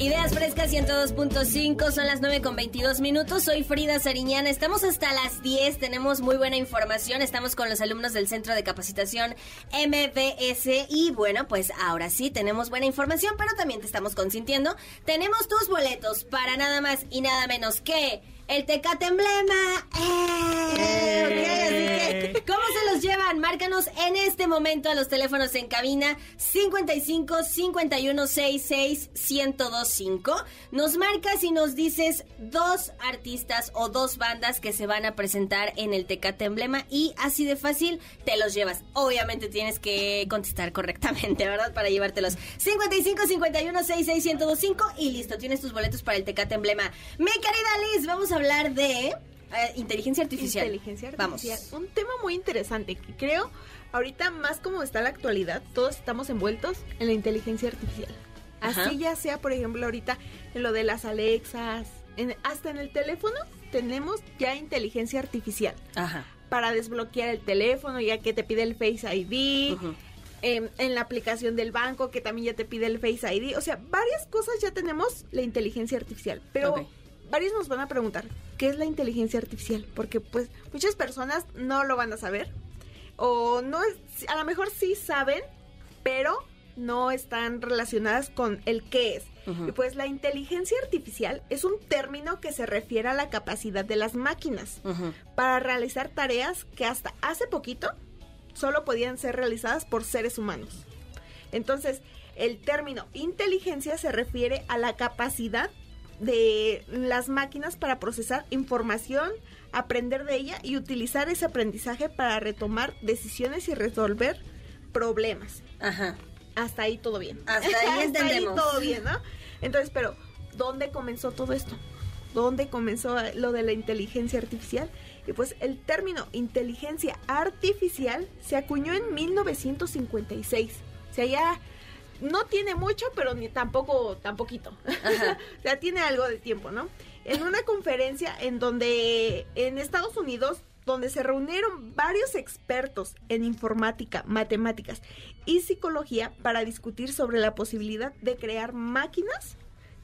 Ideas Frescas 102.5, son las 9 con 22 minutos. Soy Frida Sariñana. Estamos hasta las 10. Tenemos muy buena información. Estamos con los alumnos del Centro de Capacitación MBS. Y bueno, pues ahora sí tenemos buena información, pero también te estamos consintiendo. Tenemos tus boletos para nada más y nada menos que el Tecate Emblema. ¡Eh! Ok, así que, ¿Cómo se los llevan? Márcanos en este momento a los teléfonos en cabina 55 51 66 1025. Nos marcas y nos dices dos artistas o dos bandas que se van a presentar en el Tecate Emblema y así de fácil te los llevas. Obviamente tienes que contestar correctamente, ¿verdad? Para llevártelos. 55 51 66 1025 y listo, tienes tus boletos para el Tecate Emblema. Mi querida Liz, vamos a hablar de eh, inteligencia artificial. Inteligencia Vamos. artificial. Un tema muy interesante que creo ahorita más como está la actualidad, todos estamos envueltos en la inteligencia artificial. Ajá. Así ya sea, por ejemplo, ahorita en lo de las Alexas, en- hasta en el teléfono tenemos ya inteligencia artificial Ajá. para desbloquear el teléfono, ya que te pide el Face ID. Ujú. em, en la aplicación del banco que también ya te pide el Face ID. O sea, varias cosas ya tenemos la inteligencia artificial. Pero Ok. Varios nos van a preguntar, ¿qué es la inteligencia artificial? Porque pues muchas personas no lo van a saber. O no es, a lo mejor sí saben, pero no están relacionadas con el qué es. Y pues la inteligencia artificial es un término que se refiere a la capacidad de las máquinas para realizar tareas que hasta hace poquito solo podían ser realizadas por seres humanos. Entonces, el término inteligencia se refiere a la capacidad de las máquinas para procesar información, aprender de ella y utilizar ese aprendizaje para retomar decisiones y resolver problemas. Ajá. Hasta ahí todo bien. Hasta ahí entendemos. todo bien, ¿no? Entonces, pero ¿dónde comenzó todo esto? dónde comenzó lo de la inteligencia artificial. Y pues el término inteligencia artificial se acuñó en 1956. O sea, ya no tiene mucho, pero ni tampoco, tan poquito. o sea, tiene algo de tiempo, ¿no? En una conferencia en donde en Estados Unidos donde se reunieron varios expertos en informática, matemáticas y psicología para discutir sobre la posibilidad de crear máquinas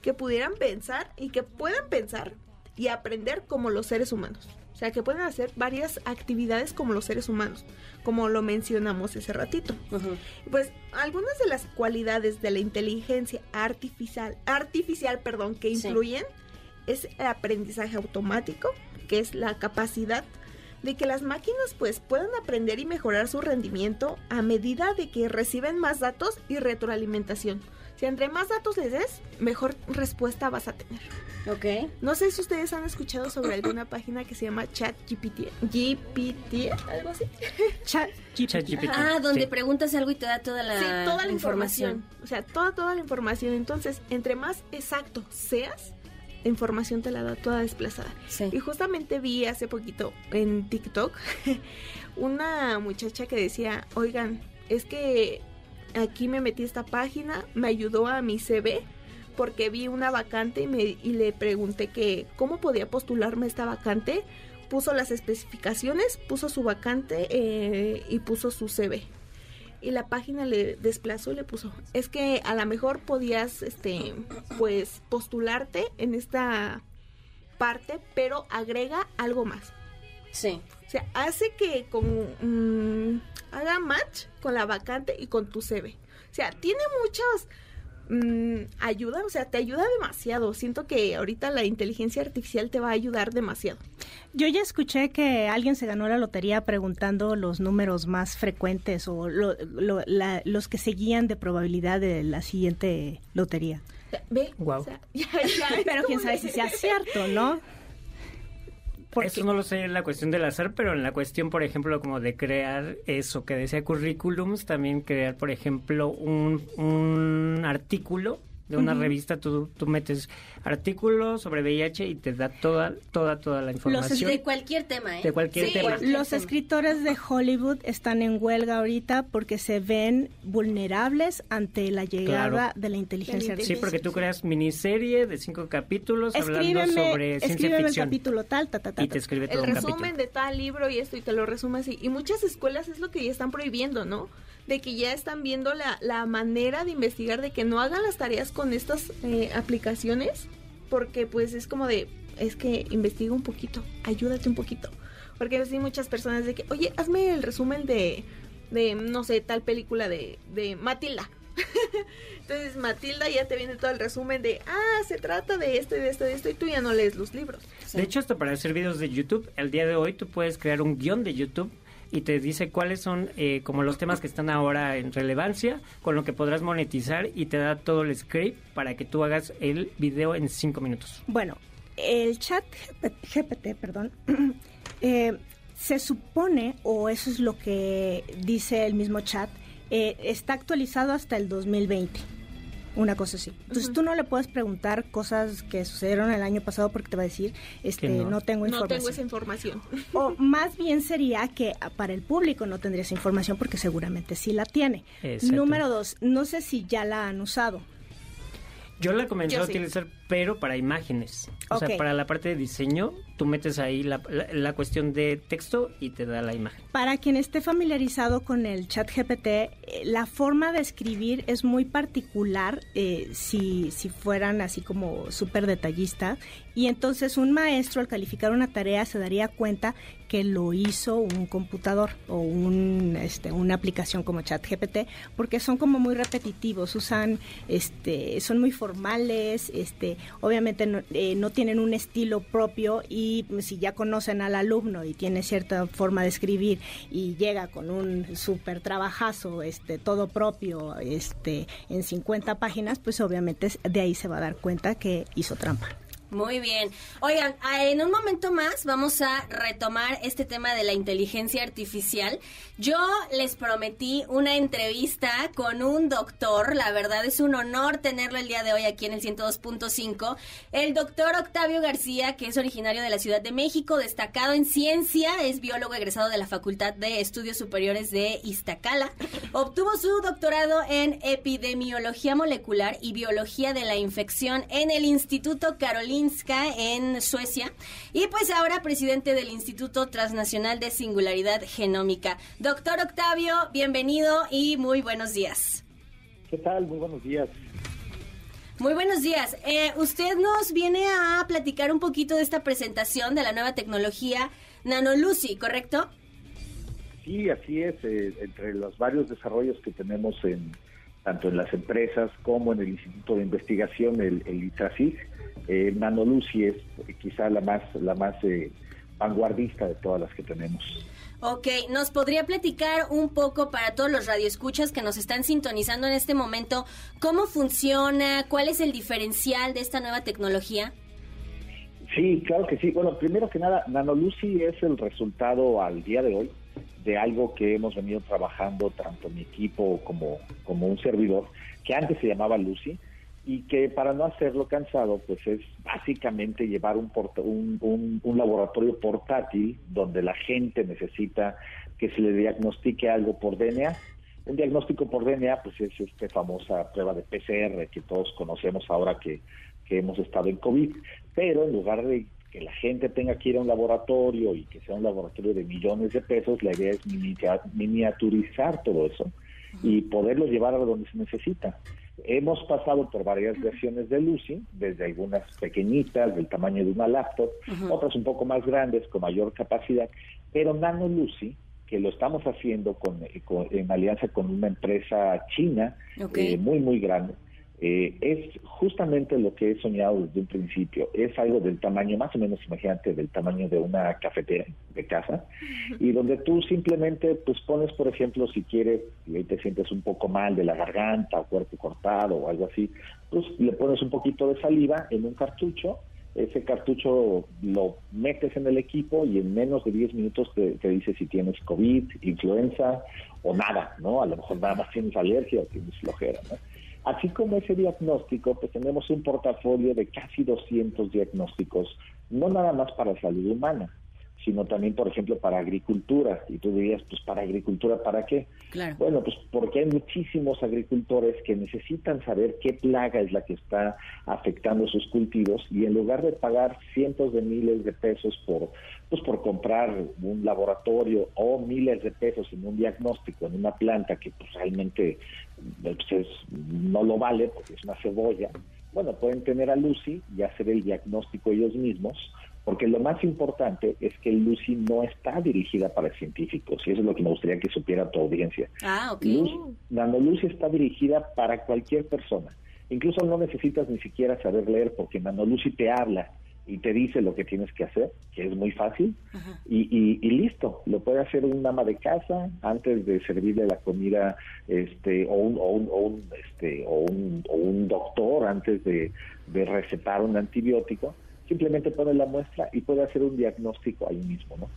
que pudieran pensar y que puedan pensar y aprender como los seres humanos. O sea, que pueden hacer varias actividades como los seres humanos, como lo mencionamos ese ratito. Pues algunas de las cualidades de la inteligencia artificial, artificial, perdón, que influyen es el aprendizaje automático, que es la capacidad de que las máquinas pues puedan aprender y mejorar su rendimiento a medida de que reciben más datos y retroalimentación. Si entre más datos les des, mejor respuesta vas a tener. Ok. No sé si ustedes han escuchado sobre alguna página que se llama ChatGPT. GPT, algo así. ChatGPT. Ah, donde preguntas algo y te da toda la, sí, toda la información. O sea, toda, toda la información. Entonces, entre más exacto seas, la información te la da toda desplazada. Sí. Y justamente vi hace poquito en TikTok una muchacha que decía, oigan, es que aquí me metí a esta página, me ayudó a mi CV porque vi una vacante y, me, y le pregunté que cómo podía postularme esta vacante. Puso las especificaciones, puso su vacante eh, y puso su CV. Y la página le desplazó y le puso, es que a lo mejor podías, este, pues, postularte en esta parte, pero agrega algo más. Sí. O sea, hace que como mm, haga match con la vacante y con tu CV. O sea, tiene muchas mm, ayuda, o sea, te ayuda demasiado. Siento que ahorita la inteligencia artificial te va a ayudar demasiado. Yo ya escuché que alguien se ganó la lotería preguntando los números más frecuentes o lo- lo- la- los que seguían de probabilidad de la siguiente lotería. Ve, Guau. o sea, ya, ya, es Pero quién sabe si sea cierto, ¿no? Porque- Eso no lo sé en la cuestión del azar, pero en la cuestión, por ejemplo, como de crear eso que decía currículums, también crear, por ejemplo, un, un artículo de una revista, tú, tú metes artículo sobre VIH y te da toda, toda, toda la información De cualquier tema, ¿eh? de cualquier Sí, tema. cualquier Los tema. escritores de Hollywood están en huelga ahorita porque se ven vulnerables ante la llegada Claro. de la inteligencia Sí, Sí, artificial. porque tú creas miniserie de cinco capítulos hablando Escríbeme, sobre ciencia escríbeme el ficción capítulo tal, ta, ta, ta, y te escribe todo el un resumen capítulo. de tal libro y esto y te lo resume así. Y muchas escuelas es lo que ya están prohibiendo, ¿no? De que ya están viendo la, la manera de investigar, de que no hagan las tareas con estas eh, aplicaciones, porque pues es como de, es que investiga un poquito, ayúdate un poquito. Porque sí muchas personas de que, oye, hazme el resumen de, de no sé, tal película de, de Matilda. Entonces Matilda ya te viene todo el resumen de, ah, se trata de esto y de esto y de esto, y tú ya no lees los libros. De hecho, hasta para hacer videos de YouTube, el día de hoy tú puedes crear un guion de YouTube y te dice cuáles son eh, como los temas que están ahora en relevancia, con lo que podrás monetizar y te da todo el script para que tú hagas el video en cinco minutos. Bueno, el chat GPT, perdón, eh, se supone, o eso es lo que dice el mismo chat, eh, está actualizado hasta el 2020. Una cosa así. Entonces tú no le puedes preguntar cosas que sucedieron el año pasado porque te va a decir, este, no. no. tengo No información. tengo esa información. O más bien sería que para el público no tendría esa información porque seguramente sí la tiene. Exacto. Número dos, no sé si ya la han usado. Yo la comencé Yo a sí. Pero para imágenes. O sea, para la parte de diseño, tú metes ahí la, la- la cuestión de texto y te da la imagen. Para quien esté familiarizado con el chat GPT, eh, la forma de escribir es muy particular eh, si, si fueran así como súper detallista. Y entonces un maestro al calificar una tarea se daría cuenta que lo hizo un computador o un, este, una aplicación como chat GPT, porque son como muy repetitivos, usan, este, son muy formales, este, obviamente no, eh, no tienen un estilo propio y si ya conocen al alumno y tiene cierta forma de escribir y llega con un súper trabajazo, este, todo propio, este, en 50 páginas, pues obviamente de ahí se va a dar cuenta que hizo trampa. Muy bien. Oigan, en un momento más vamos a retomar este tema de la inteligencia artificial. Yo les prometí una entrevista con un doctor. La verdad es un honor tenerlo el día de hoy aquí en el 102.5. El doctor Octavio García, que es originario de la Ciudad de México, destacado en ciencia, es biólogo egresado de la Facultad de Estudios Superiores de Iztacala. Obtuvo su doctorado en epidemiología molecular y biología de la infección en el Instituto Carolina en Suecia y pues ahora presidente del Instituto Transnacional de Singularidad Genómica. Doctor Octavio, bienvenido y muy buenos días. ¿Qué tal? Muy buenos días. Muy buenos días. Eh, usted nos viene a platicar un poquito de esta presentación de la nueva tecnología NanoLucy, ¿correcto? Sí, así es. Eh, entre los varios desarrollos que tenemos en tanto en las empresas como en el Instituto de Investigación, el, el eh, Nanolucy es quizá la más, la más eh, vanguardista de todas las que tenemos. Ok, ¿nos podría platicar un poco para todos los radioescuchas que nos están sintonizando en este momento cómo funciona, cuál es el diferencial de esta nueva tecnología? Sí, claro que sí. Bueno, primero que nada, Nanolucy es el resultado al día de hoy de algo que hemos venido trabajando tanto mi equipo como, como un servidor, que antes se llamaba Lucy, y que para no hacerlo cansado, pues es básicamente llevar un, un, un, laboratorio portátil donde la gente necesita que se le diagnostique algo por DNA. Un diagnóstico por DNA, pues es esta famosa prueba de PCR que todos conocemos ahora que, que hemos estado en COVID, pero en lugar de que la gente tenga que ir a un laboratorio y que sea un laboratorio de millones de pesos, la idea es miniaturizar todo eso y poderlo llevar a donde se necesita. Hemos pasado por varias versiones de Lucy, desde algunas pequeñitas, del tamaño de una laptop, otras un poco más grandes, con mayor capacidad, pero Nano Lucy, que lo estamos haciendo con, en alianza con una empresa china eh, muy, muy grande, eh, es justamente lo que he soñado desde un principio. Es algo del tamaño, más o menos, imagínate, del tamaño de una cafetera de casa, y donde tú simplemente pues pones, por ejemplo, si quieres, y ahí te sientes un poco mal de la garganta o cuerpo cortado o algo así, pues le pones un poquito de saliva en un cartucho, ese cartucho lo metes en el equipo y en menos de 10 minutos te, te, dice si tienes COVID, influenza o nada, ¿no? A lo mejor nada más tienes alergia o tienes flojera, ¿no? Así como ese diagnóstico, pues tenemos un portafolio de casi 200 diagnósticos, no nada más para salud humana, sino también, por ejemplo, para agricultura. Y tú dirías, pues para agricultura, ¿para qué? Bueno, pues porque hay muchísimos agricultores que necesitan saber qué plaga es la que está afectando sus cultivos y en lugar de pagar cientos de miles de pesos por, pues por comprar un laboratorio o miles de pesos en un diagnóstico en una planta que pues realmente pues, no lo vale porque es una cebolla, bueno, pueden tener a Lucy y hacer el diagnóstico ellos mismos porque lo más importante es que Lucy no está dirigida para científicos, y eso es lo que me gustaría que supiera tu audiencia. Ah, ok. Lucy está dirigida para cualquier persona. Incluso no necesitas ni siquiera saber leer, porque Lucy te habla y te dice lo que tienes que hacer, que es muy fácil, y, listo, lo puede hacer un ama de casa antes de servirle la comida, este, o un, o un, este, o un, o un doctor antes de, de recetar un antibiótico simplemente pone la muestra y puede hacer un diagnóstico ahí mismo, ¿no?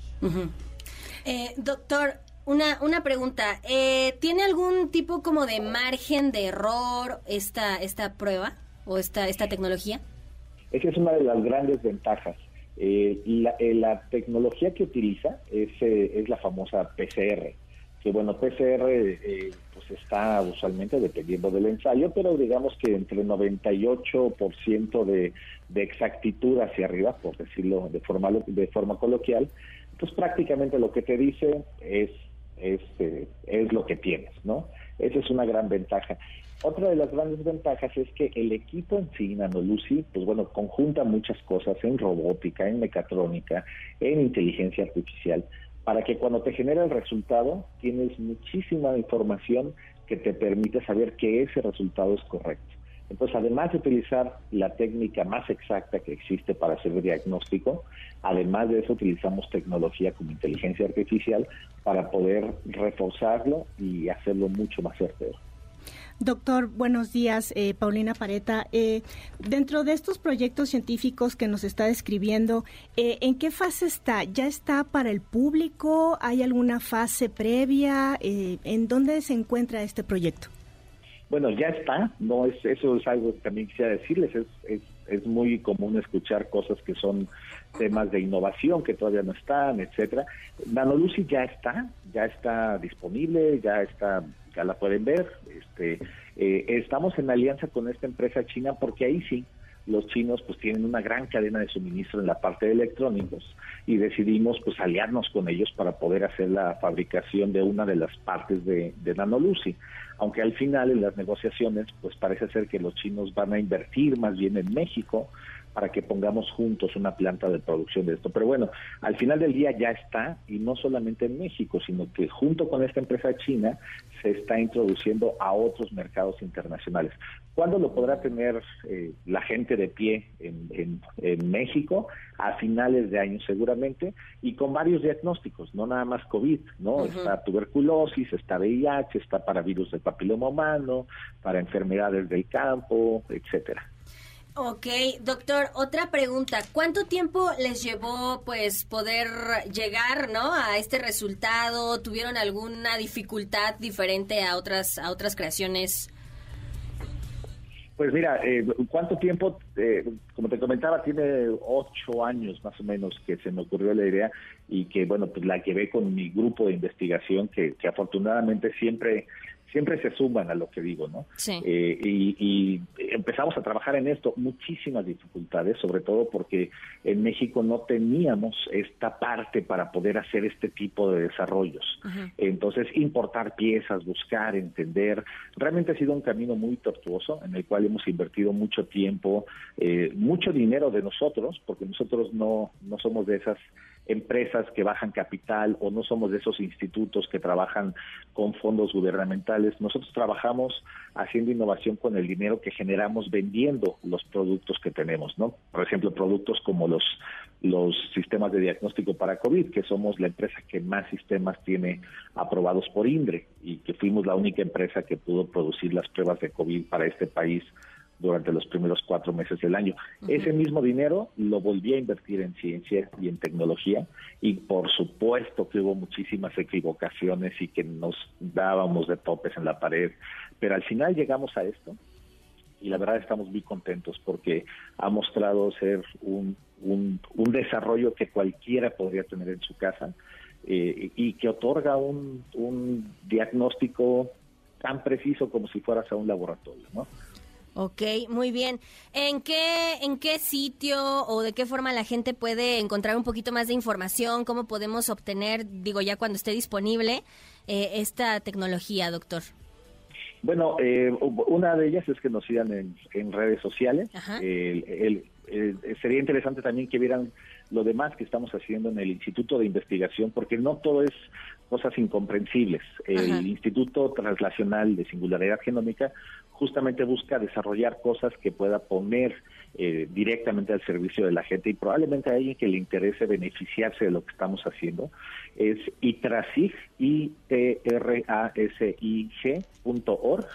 Eh, doctor, una, una pregunta. Eh, ¿Tiene algún tipo como de margen de error esta, esta prueba o esta, esta tecnología? Esa es una de las grandes ventajas. Eh, la, la, tecnología que utiliza es, es la famosa PCR que bueno, PCR eh, pues está usualmente dependiendo del ensayo, pero digamos que entre 98% de, de exactitud hacia arriba, por decirlo de forma, de forma coloquial, pues prácticamente lo que te dice es, es, eh, es lo que tienes, ¿no? Esa es una gran ventaja. Otra de las grandes ventajas es que el equipo en sí, NanoLucy, pues bueno, conjunta muchas cosas en robótica, en mecatrónica, en inteligencia artificial, para que cuando te genera el resultado tienes muchísima información que te permite saber que ese resultado es correcto. Entonces, además de utilizar la técnica más exacta que existe para hacer el diagnóstico, además de eso utilizamos tecnología como inteligencia artificial para poder reforzarlo y hacerlo mucho más certero. Doctor, buenos días, eh, Paulina Pareta. Eh, dentro de estos proyectos científicos que nos está describiendo, eh, ¿en qué fase está? ¿Ya está para el público? ¿Hay alguna fase previa? ¿En dónde se encuentra este proyecto? Bueno, ya está. No es eso es algo que también quisiera decirles. Es, es, es muy común escuchar cosas que son temas de innovación que todavía no están, etcétera. Nanolucy ya está, ya está disponible, ya está la pueden ver. Este, eh, estamos en alianza con esta empresa china porque ahí sí los chinos pues tienen una gran cadena de suministro en la parte de electrónicos y decidimos pues aliarnos con ellos para poder hacer la fabricación de una de las partes de, de Nanolucy. Aunque al final en las negociaciones pues parece ser que los chinos van a invertir más bien en México para que pongamos juntos una planta de producción de esto. Pero bueno, al final del día ya está, y no solamente en México, sino que junto con esta empresa china se está introduciendo a otros mercados internacionales. ¿Cuándo lo podrá tener eh, la gente de pie en, en, México? A finales de año seguramente, y con varios diagnósticos, no nada más COVID, ¿no? Está tuberculosis, está VIH, está para virus del papiloma humano, para enfermedades del campo, etcétera. Ok, doctor, otra pregunta. ¿Cuánto tiempo les llevó pues poder llegar, ¿no? a este resultado? ¿Tuvieron alguna dificultad diferente a otras a otras creaciones? Pues mira, eh, ¿cuánto tiempo? Eh, como te comentaba, tiene ocho años más o menos que se me ocurrió la idea y que, bueno, pues la llevé con mi grupo de investigación que, que afortunadamente siempre siempre se suman a lo que digo, ¿no? Sí. Eh, y, empezamos a trabajar en esto, muchísimas dificultades, sobre todo porque en México no teníamos esta parte para poder hacer este tipo de desarrollos. Entonces, importar piezas, buscar, entender, realmente ha sido un camino muy tortuoso en el cual hemos invertido mucho tiempo, eh, mucho dinero de nosotros, porque nosotros no, no somos de esas empresas que bajan capital o no somos de esos institutos que trabajan con fondos gubernamentales. Nosotros trabajamos haciendo innovación con el dinero que generamos vendiendo los productos que tenemos, ¿no? Por ejemplo, productos como los los sistemas de diagnóstico para COVID, que somos la empresa que más sistemas tiene aprobados por INDRE y que fuimos la única empresa que pudo producir las pruebas de COVID para este país durante los primeros cuatro meses del año. Ese mismo dinero lo volví a invertir en ciencia y en tecnología y por supuesto que hubo muchísimas equivocaciones y que nos dábamos de topes en la pared, pero al final llegamos a esto y la verdad estamos muy contentos porque ha mostrado ser un, un, desarrollo que cualquiera podría tener en su casa eh, y que otorga un, un diagnóstico tan preciso como si fueras a un laboratorio, ¿no? Ok, muy bien. ¿En qué, ¿En qué sitio o de qué forma la gente puede encontrar un poquito más de información? ¿Cómo podemos obtener, digo, ya cuando esté disponible, eh, esta tecnología, doctor? Bueno, eh, una de ellas es que nos sigan en, redes sociales. sería interesante también que vieran lo demás que estamos haciendo en el Instituto de Investigación, porque no todo es cosas incomprensibles. El Instituto Translacional de Singularidad Genómica justamente busca desarrollar cosas que pueda poner eh, directamente al servicio de la gente y probablemente a alguien que le interese beneficiarse de lo que estamos haciendo. Es itrasig, i t r a s i g.org.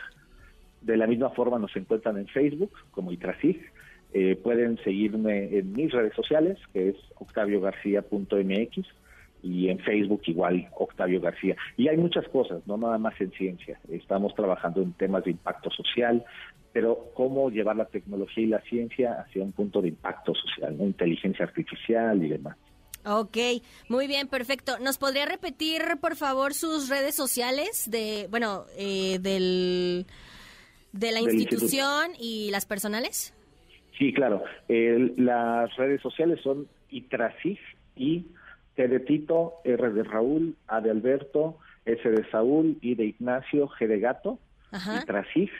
De la misma forma nos encuentran en Facebook como itrasig eh, pueden seguirme en mis redes sociales, que es octaviogarcía.mx, y en Facebook igual Octavio García. Y hay muchas cosas, no nada más en ciencia. Estamos trabajando en temas de impacto social, pero cómo llevar la tecnología y la ciencia hacia un punto de impacto social, ¿no? inteligencia artificial y demás. Ok, muy bien, perfecto. ¿Nos podría repetir, por favor, sus redes sociales de, bueno, eh, del, de la institución y las personales? Sí, claro. las redes sociales son Itrasig y T de Tito, R de Raúl, A de Alberto, S de Saúl, I de Ignacio, G de Gato, Itrasig.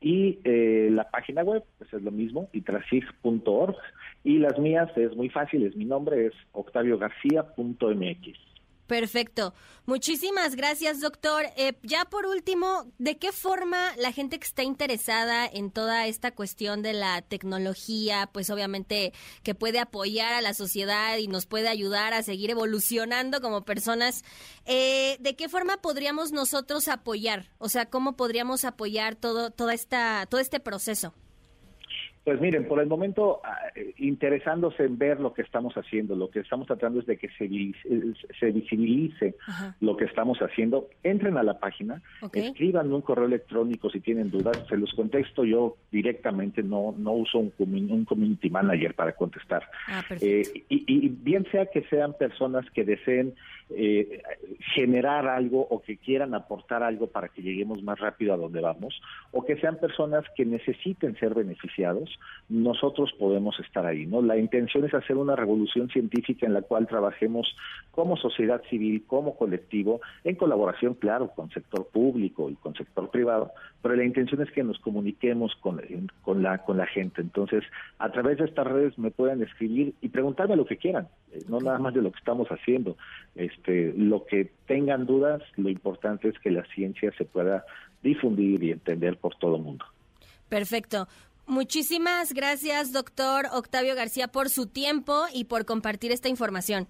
Y eh, la página web, pues es lo mismo, itrasig.org. Y las mías es muy fácil, es mi nombre, es octaviogarcía.mx. Perfecto. Muchísimas gracias, doctor. Eh, ya por último, ¿de qué forma la gente que está interesada en toda esta cuestión de la tecnología, pues obviamente que puede apoyar a la sociedad y nos puede ayudar a seguir evolucionando como personas, eh, ¿de qué forma podríamos nosotros apoyar? O sea, ¿cómo podríamos apoyar todo, toda esta, todo este proceso? Pues miren, por el momento, ah, eh, interesándose en ver lo que estamos haciendo, lo que estamos tratando es de que se, se visibilice lo que estamos haciendo. Entren a la página, escriban un correo electrónico si tienen dudas, se los contesto yo directamente, no no uso un, un community manager para contestar. Ah, eh, y, bien sea que sean personas que deseen eh, generar algo o que quieran aportar algo para que lleguemos más rápido a donde vamos, o que sean personas que necesiten ser beneficiados, nosotros podemos estar ahí, ¿no? La intención es hacer una revolución científica en la cual trabajemos como sociedad civil, como colectivo, en colaboración, claro, con sector público y con sector privado, pero la intención es que nos comuniquemos con, con, la, con la gente. Entonces, a través de estas redes me pueden escribir y preguntarme lo que quieran, eh, no nada más de lo que estamos haciendo. Este, lo que tengan dudas, lo importante es que la ciencia se pueda difundir y entender por todo el mundo. Perfecto. Muchísimas gracias, doctor Octavio García, por su tiempo y por compartir esta información.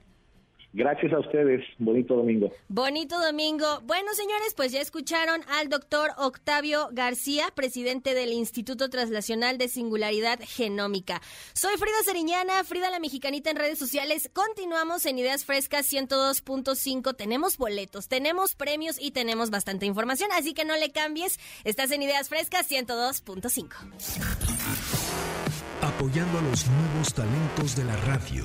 Gracias a ustedes. Bonito domingo. Bonito domingo. Bueno, señores, pues ya escucharon al doctor Octavio García, presidente del Instituto Translacional de Singularidad Genómica. Soy Frida Seriñana, Frida la Mexicanita en redes sociales. Continuamos en Ideas Frescas 102.5. Tenemos boletos, tenemos premios y tenemos bastante información, así que no le cambies. Estás en Ideas Frescas 102.5. Apoyando a los nuevos talentos de la radio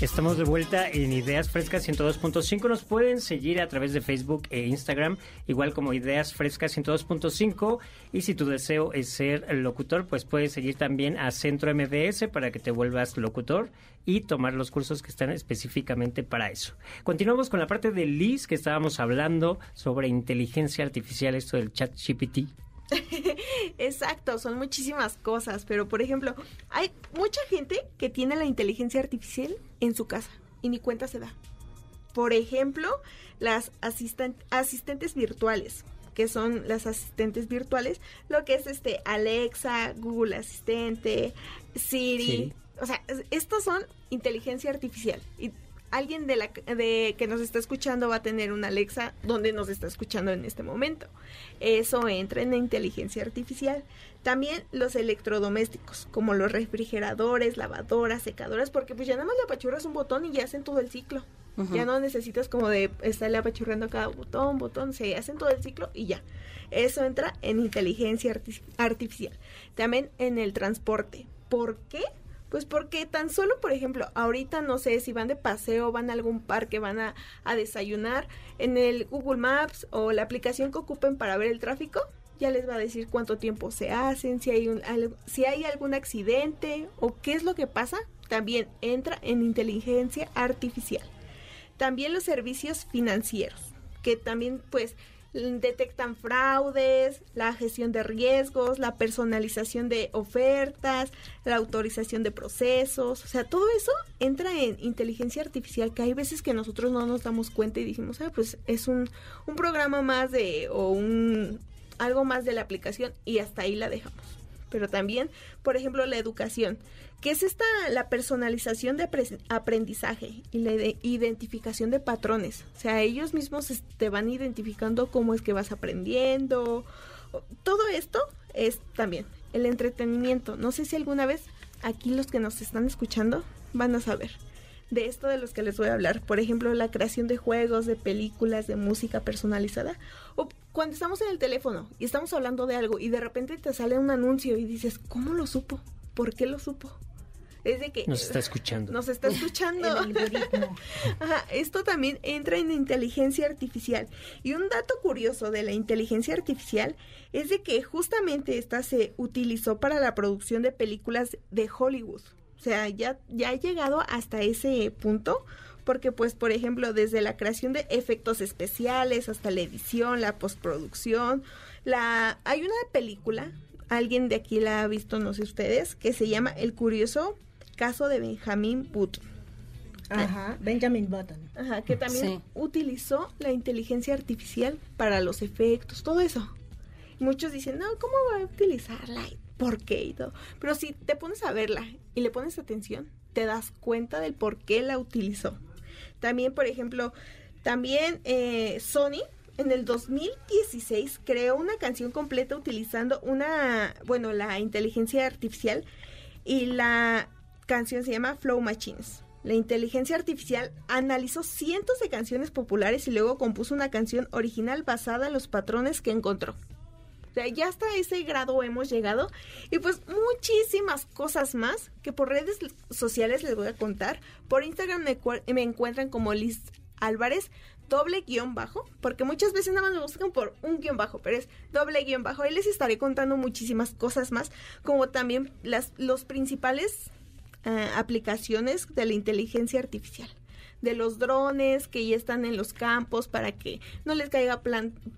Estamos de vuelta en Ideas Frescas 102.5. Nos pueden seguir a través de Facebook e Instagram, igual como Ideas Frescas 102.5. Y si tu deseo es ser locutor, pues puedes seguir también a Centro MBS para que te vuelvas locutor y tomar los cursos que están específicamente para eso. Continuamos con la parte de Liz que estábamos hablando sobre inteligencia artificial, esto del chat GPT. Exacto, son muchísimas cosas, pero por ejemplo, hay mucha gente que tiene la inteligencia artificial en su casa y ni cuenta se da. Por ejemplo, las asistentes virtuales, que son las asistentes virtuales, lo que es este Alexa, Google Asistente, Siri. O sea, estos son inteligencia artificial. Y alguien de la de que nos está escuchando va a tener una Alexa donde nos está escuchando en este momento. Eso entra en la inteligencia artificial. También los electrodomésticos, como los refrigeradores, lavadoras, secadoras, porque pues ya nada más le apachurras un botón y ya hacen todo el ciclo. Ya no necesitas como de estarle apachurrando cada botón, botón, se hacen todo el ciclo y ya. Eso entra en inteligencia artificial. También en el transporte. ¿Por qué? Pues porque tan solo, por ejemplo, ahorita no sé si van de paseo, van a algún parque, van a, desayunar, en el Google Maps o la aplicación que ocupen para ver el tráfico, ya les va a decir cuánto tiempo se hacen, si hay, un, si hay algún accidente o qué es lo que pasa, también entra en inteligencia artificial. También los servicios financieros, que también pues detectan fraudes, la gestión de riesgos, la personalización de ofertas, la autorización de procesos, o sea, todo eso entra en inteligencia artificial que hay veces que nosotros no nos damos cuenta y dijimos, ah, pues es un, un programa más de o un algo más de la aplicación y hasta ahí la dejamos. Pero también, por ejemplo, la educación que es esta la personalización de aprendizaje y la identificación de patrones. O sea, ellos mismos te van identificando cómo es que vas aprendiendo. Todo esto es también el entretenimiento. No sé si alguna vez aquí los que nos están escuchando van a saber de esto de los que les voy a hablar. Por ejemplo, la creación de juegos, de películas, de música personalizada. O cuando estamos en el teléfono y estamos hablando de algo y de repente te sale un anuncio y dices, ¿cómo lo supo? ¿Por qué lo supo? Es de que... Nos está escuchando. Nos está escuchando. Ajá, esto también entra en inteligencia artificial. Y un dato curioso de la inteligencia artificial es de que justamente esta se utilizó para la producción de películas de Hollywood. O sea, ya, ya ha llegado hasta ese punto porque pues por ejemplo desde la creación de efectos especiales hasta la edición, la postproducción, la hay una película, alguien de aquí la ha visto, no sé ustedes, que se llama El curioso caso de Benjamin Button. Ajá, Benjamin Button. Ajá, que también utilizó la inteligencia artificial para los efectos, todo eso. Muchos dicen, no, ¿cómo va a utilizarla? ¿Por qué? Y todo. Pero si te pones a verla y le pones atención, te das cuenta del por qué la utilizó. También, por ejemplo, también eh, Sony en el 2016 creó una canción completa utilizando una, bueno, la inteligencia artificial y la canción se llama Flow Machines. La inteligencia artificial analizó cientos de canciones populares y luego compuso una canción original basada en los patrones que encontró. Ya hasta ese grado hemos llegado. Y pues muchísimas cosas más que por redes sociales les voy a contar. Por Instagram me, encuentran como Liz Álvarez doble guion bajo, porque muchas veces nada más me buscan por un guion bajo, pero es doble guion bajo. Ahí les estaré contando muchísimas cosas más, como también las los principales eh, aplicaciones de la inteligencia artificial de los drones que ya están en los campos para que no les caiga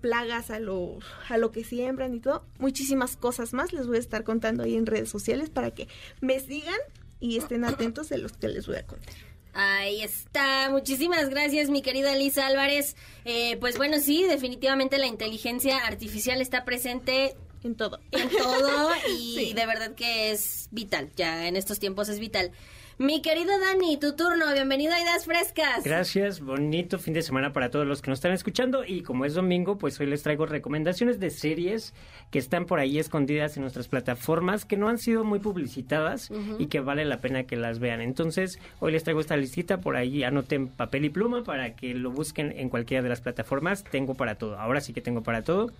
plagas a lo, a lo que siembran y todo. Muchísimas cosas más les voy a estar contando ahí en redes sociales para que me sigan y estén atentos de los que les voy a contar. Ahí está. Muchísimas gracias, mi querida Elisa Álvarez. Eh, pues bueno, sí, definitivamente la inteligencia artificial está presente en todo. En todo y de verdad que es vital. Ya en estos tiempos es vital. Mi querido Dani, tu turno, bienvenido a Ideas Frescas. Gracias, bonito fin de semana para todos los que nos están escuchando y como es domingo, pues hoy les traigo recomendaciones de series que están por ahí escondidas en nuestras plataformas, que no han sido muy publicitadas y que vale la pena que las vean. Entonces, hoy les traigo esta listita, por ahí anoten papel y pluma para que lo busquen en cualquiera de las plataformas. Tengo para todo, ahora sí que tengo para todo.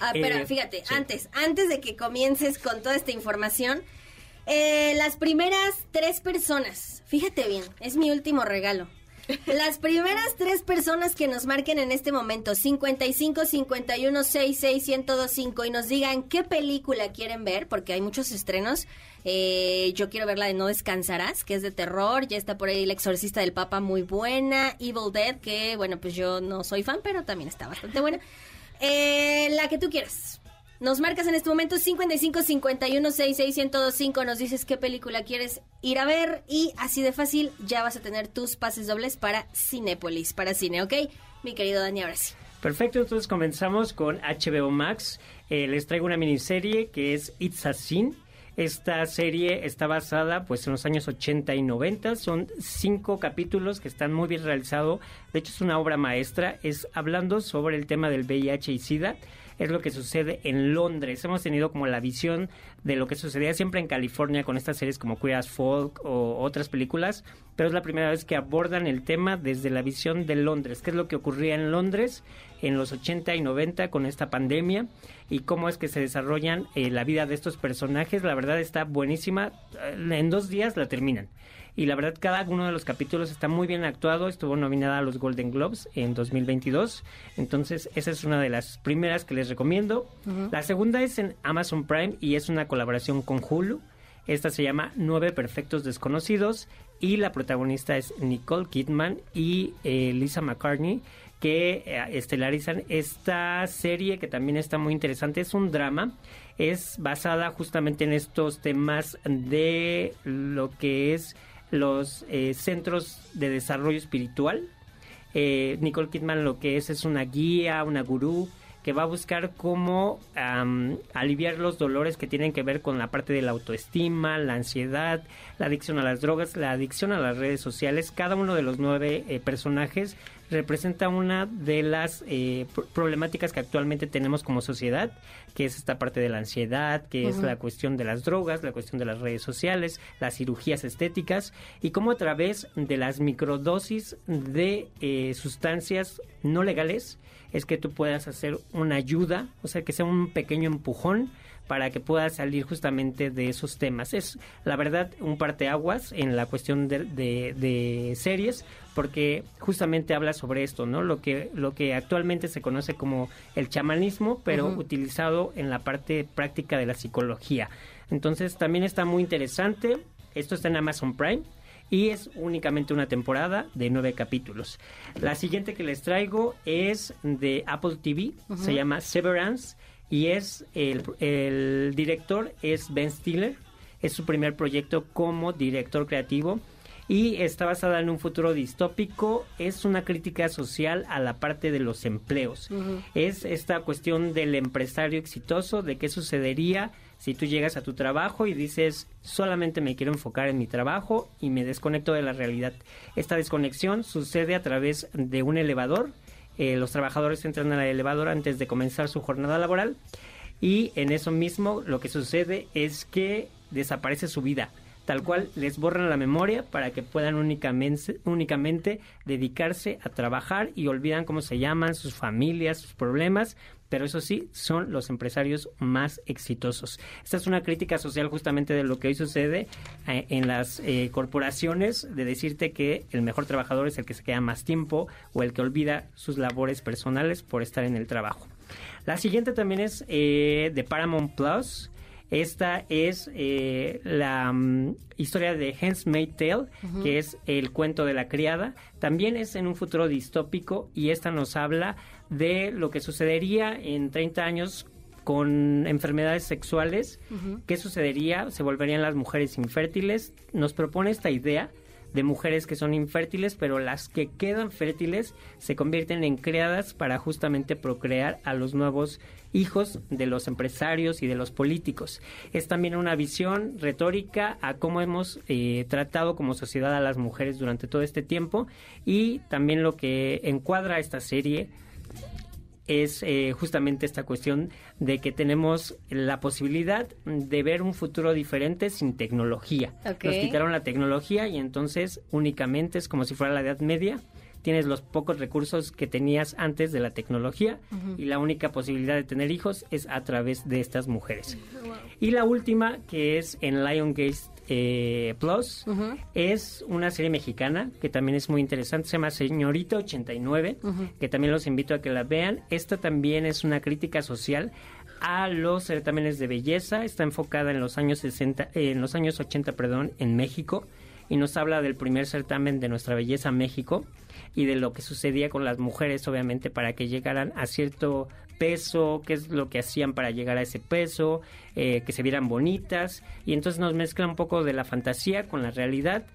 Ah, pero eh, fíjate, antes, antes de que comiences con toda esta información, eh, las primeras tres personas, fíjate bien, es mi último regalo. Las primeras tres personas que nos marquen en este momento 55 51 66 1025 y nos digan qué película quieren ver, porque hay muchos estrenos. Eh, yo quiero ver la de No Descansarás, que es de terror. Ya está por ahí El Exorcista del Papa, muy buena. Evil Dead, que bueno, pues yo no soy fan, pero también está bastante buena. Eh, la que tú quieras. Nos marcas en este momento 55 51 66 1025. Nos dices qué película quieres ir a ver y así de fácil ya vas a tener tus pases dobles para Cinépolis, para cine, ¿ok? Mi querido Dani, ahora sí. Perfecto, entonces comenzamos con HBO Max. Eh, les traigo una miniserie que es It's a Sin. Esta serie está basada pues en los años 80 y 90. Son cinco capítulos que están muy bien realizados. De hecho es una obra maestra. Es hablando sobre el tema del VIH y SIDA es lo que sucede en Londres. Hemos tenido como la visión de lo que sucedía siempre en California con estas series como Queer as Folk o otras películas, pero es la primera vez que abordan el tema desde la visión de Londres, qué es lo que ocurría en Londres en los 80 y 90 con esta pandemia y cómo es que se desarrollan eh, la vida de estos personajes. La verdad está buenísima. En dos días la terminan y la verdad cada uno de los capítulos está muy bien actuado, estuvo nominada a los Golden Globes en 2022, entonces esa es una de las primeras que les recomiendo. La segunda es en Amazon Prime y es una colaboración con Hulu. Esta se llama Nueve Perfectos Desconocidos y la protagonista es Nicole Kidman y eh, Lisa McCartney que eh, estelarizan esta serie que también está muy interesante. Es un drama, es basada justamente en estos temas de lo que es los eh, centros de desarrollo espiritual. Eh, Nicole Kidman lo que es es una guía, una gurú que va a buscar cómo aliviar los dolores que tienen que ver con la parte de la autoestima, la ansiedad, la adicción a las drogas, la adicción a las redes sociales. Cada uno de los nueve eh, personajes representa una de las eh, problemáticas que actualmente tenemos como sociedad, que es esta parte de la ansiedad, que es la cuestión de las drogas, la cuestión de las redes sociales, las cirugías estéticas y cómo a través de las microdosis de eh, sustancias no legales es que tú puedas hacer una ayuda, o sea, que sea un pequeño empujón para que pueda salir justamente de esos temas. Es, la verdad, un parteaguas en la cuestión de, de, series, porque justamente habla sobre esto, ¿no? Lo que, lo que actualmente se conoce como el chamanismo, pero utilizado en la parte práctica de la psicología. Entonces, también está muy interesante. Esto está en Amazon Prime y es únicamente una temporada de nueve capítulos. La siguiente que les traigo es de Apple TV, se llama Severance y es el, el director es Ben Stiller, es su primer proyecto como director creativo y está basada en un futuro distópico. Es una crítica social a la parte de los empleos. Es esta cuestión del empresario exitoso, de qué sucedería si tú llegas a tu trabajo y dices solamente me quiero enfocar en mi trabajo y me desconecto de la realidad. Esta desconexión sucede a través de un elevador. Eh, los trabajadores entran al elevador antes de comenzar su jornada laboral y en eso mismo lo que sucede es que desaparece su vida tal cual les borran la memoria para que puedan únicamente, únicamente dedicarse a trabajar y olvidan cómo se llaman, sus familias, sus problemas, pero eso sí, son los empresarios más exitosos. Esta es una crítica social justamente de lo que hoy sucede eh, en las eh, corporaciones, de decirte que el mejor trabajador es el que se queda más tiempo o el que olvida sus labores personales por estar en el trabajo. La siguiente también es eh, de Paramount Plus. Esta es eh, la mm, historia de Handmaid's Tale, que es el cuento de la criada. También es en un futuro distópico y esta nos habla de lo que sucedería en 30 años con enfermedades sexuales. ¿Qué sucedería? Se volverían las mujeres infértiles. Nos propone esta idea de mujeres que son infértiles, pero las que quedan fértiles se convierten en criadas para justamente procrear a los nuevos hijos de los empresarios y de los políticos. Es también una visión retórica a cómo hemos eh, tratado como sociedad a las mujeres durante todo este tiempo y también lo que encuadra esta serie es eh, justamente esta cuestión de que tenemos la posibilidad de ver un futuro diferente sin tecnología. Nos quitaron la tecnología y entonces únicamente es como si fuera la Edad Media. Tienes los pocos recursos que tenías antes de la tecnología y la única posibilidad de tener hijos es a través de estas mujeres. Y la última, que es en Lion Gate eh, Plus. Es una serie mexicana que también es muy interesante. Se llama Señorita 89, que también los invito a que la vean. Esta también es una crítica social a los certámenes de belleza. Está enfocada en los años 60, en los años 80, perdón, en México y nos habla del primer certamen de nuestra belleza México y de lo que sucedía con las mujeres, obviamente, para que llegaran a cierto peso, qué es lo que hacían para llegar a ese peso, eh, que se vieran bonitas, y entonces nos mezcla un poco de la fantasía con la realidad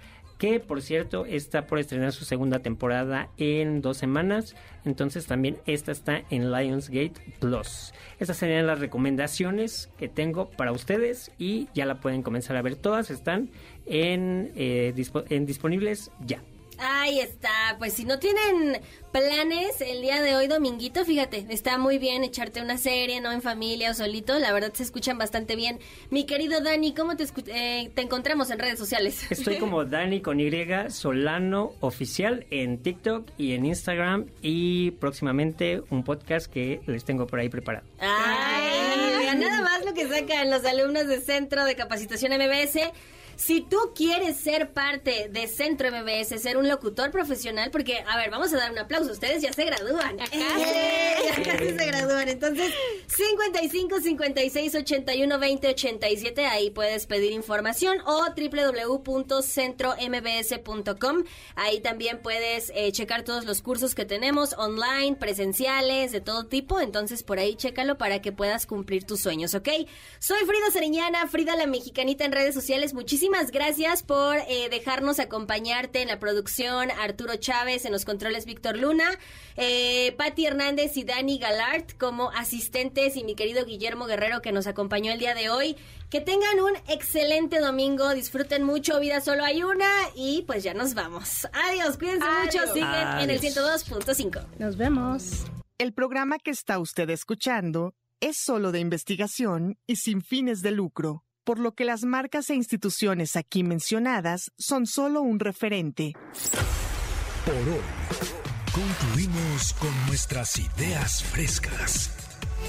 que por cierto está por estrenar su segunda temporada en dos semanas. Entonces también esta está en Lionsgate Plus. Estas serían las recomendaciones que tengo para ustedes y ya la pueden comenzar a ver. Todas están en, eh, en disponibles ya. Ahí está, pues si no tienen planes el día de hoy, dominguito, fíjate, está muy bien echarte una serie, ¿no? En familia o solito, la verdad se escuchan bastante bien. Mi querido Dani, ¿cómo te, eh, te encontramos en redes sociales? Estoy como Dani con Y, Solano Oficial en TikTok y en Instagram y próximamente un podcast que les tengo por ahí preparado. Ay, nada más lo que sacan los alumnos del Centro de Capacitación MBS. Si tú quieres ser parte de Centro MBS, ser un locutor profesional, porque, a ver, vamos a dar un aplauso. Ustedes ya se gradúan. Ya casi, se gradúan. Entonces, 55 56 81 20 87. Ahí puedes pedir información o www.centrombs.com. Ahí también puedes eh, checar todos los cursos que tenemos online, presenciales, de todo tipo. Entonces, por ahí chécalo para que puedas cumplir tus sueños, ¿ok? Soy Frida Seriñana, Frida la Mexicanita en redes sociales. Muchísimas muchísimas gracias por eh, dejarnos acompañarte en la producción. Arturo Chávez en los controles, Víctor Luna, eh, Patti Hernández y Dani Galart como asistentes y mi querido Guillermo Guerrero que nos acompañó el día de hoy. Que tengan un excelente domingo, disfruten mucho, vida solo hay una y pues ya nos vamos. Adiós, cuídense mucho, siguen en el 102.5. Nos vemos. El programa que está usted escuchando es solo de investigación y sin fines de lucro por lo que las marcas e instituciones aquí mencionadas son solo un referente. Por hoy, concluimos con nuestras ideas frescas.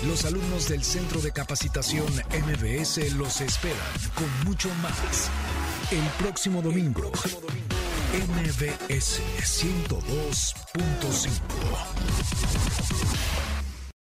Los alumnos del Centro de Capacitación MBS los esperan con mucho más el próximo domingo. MBS 102.5.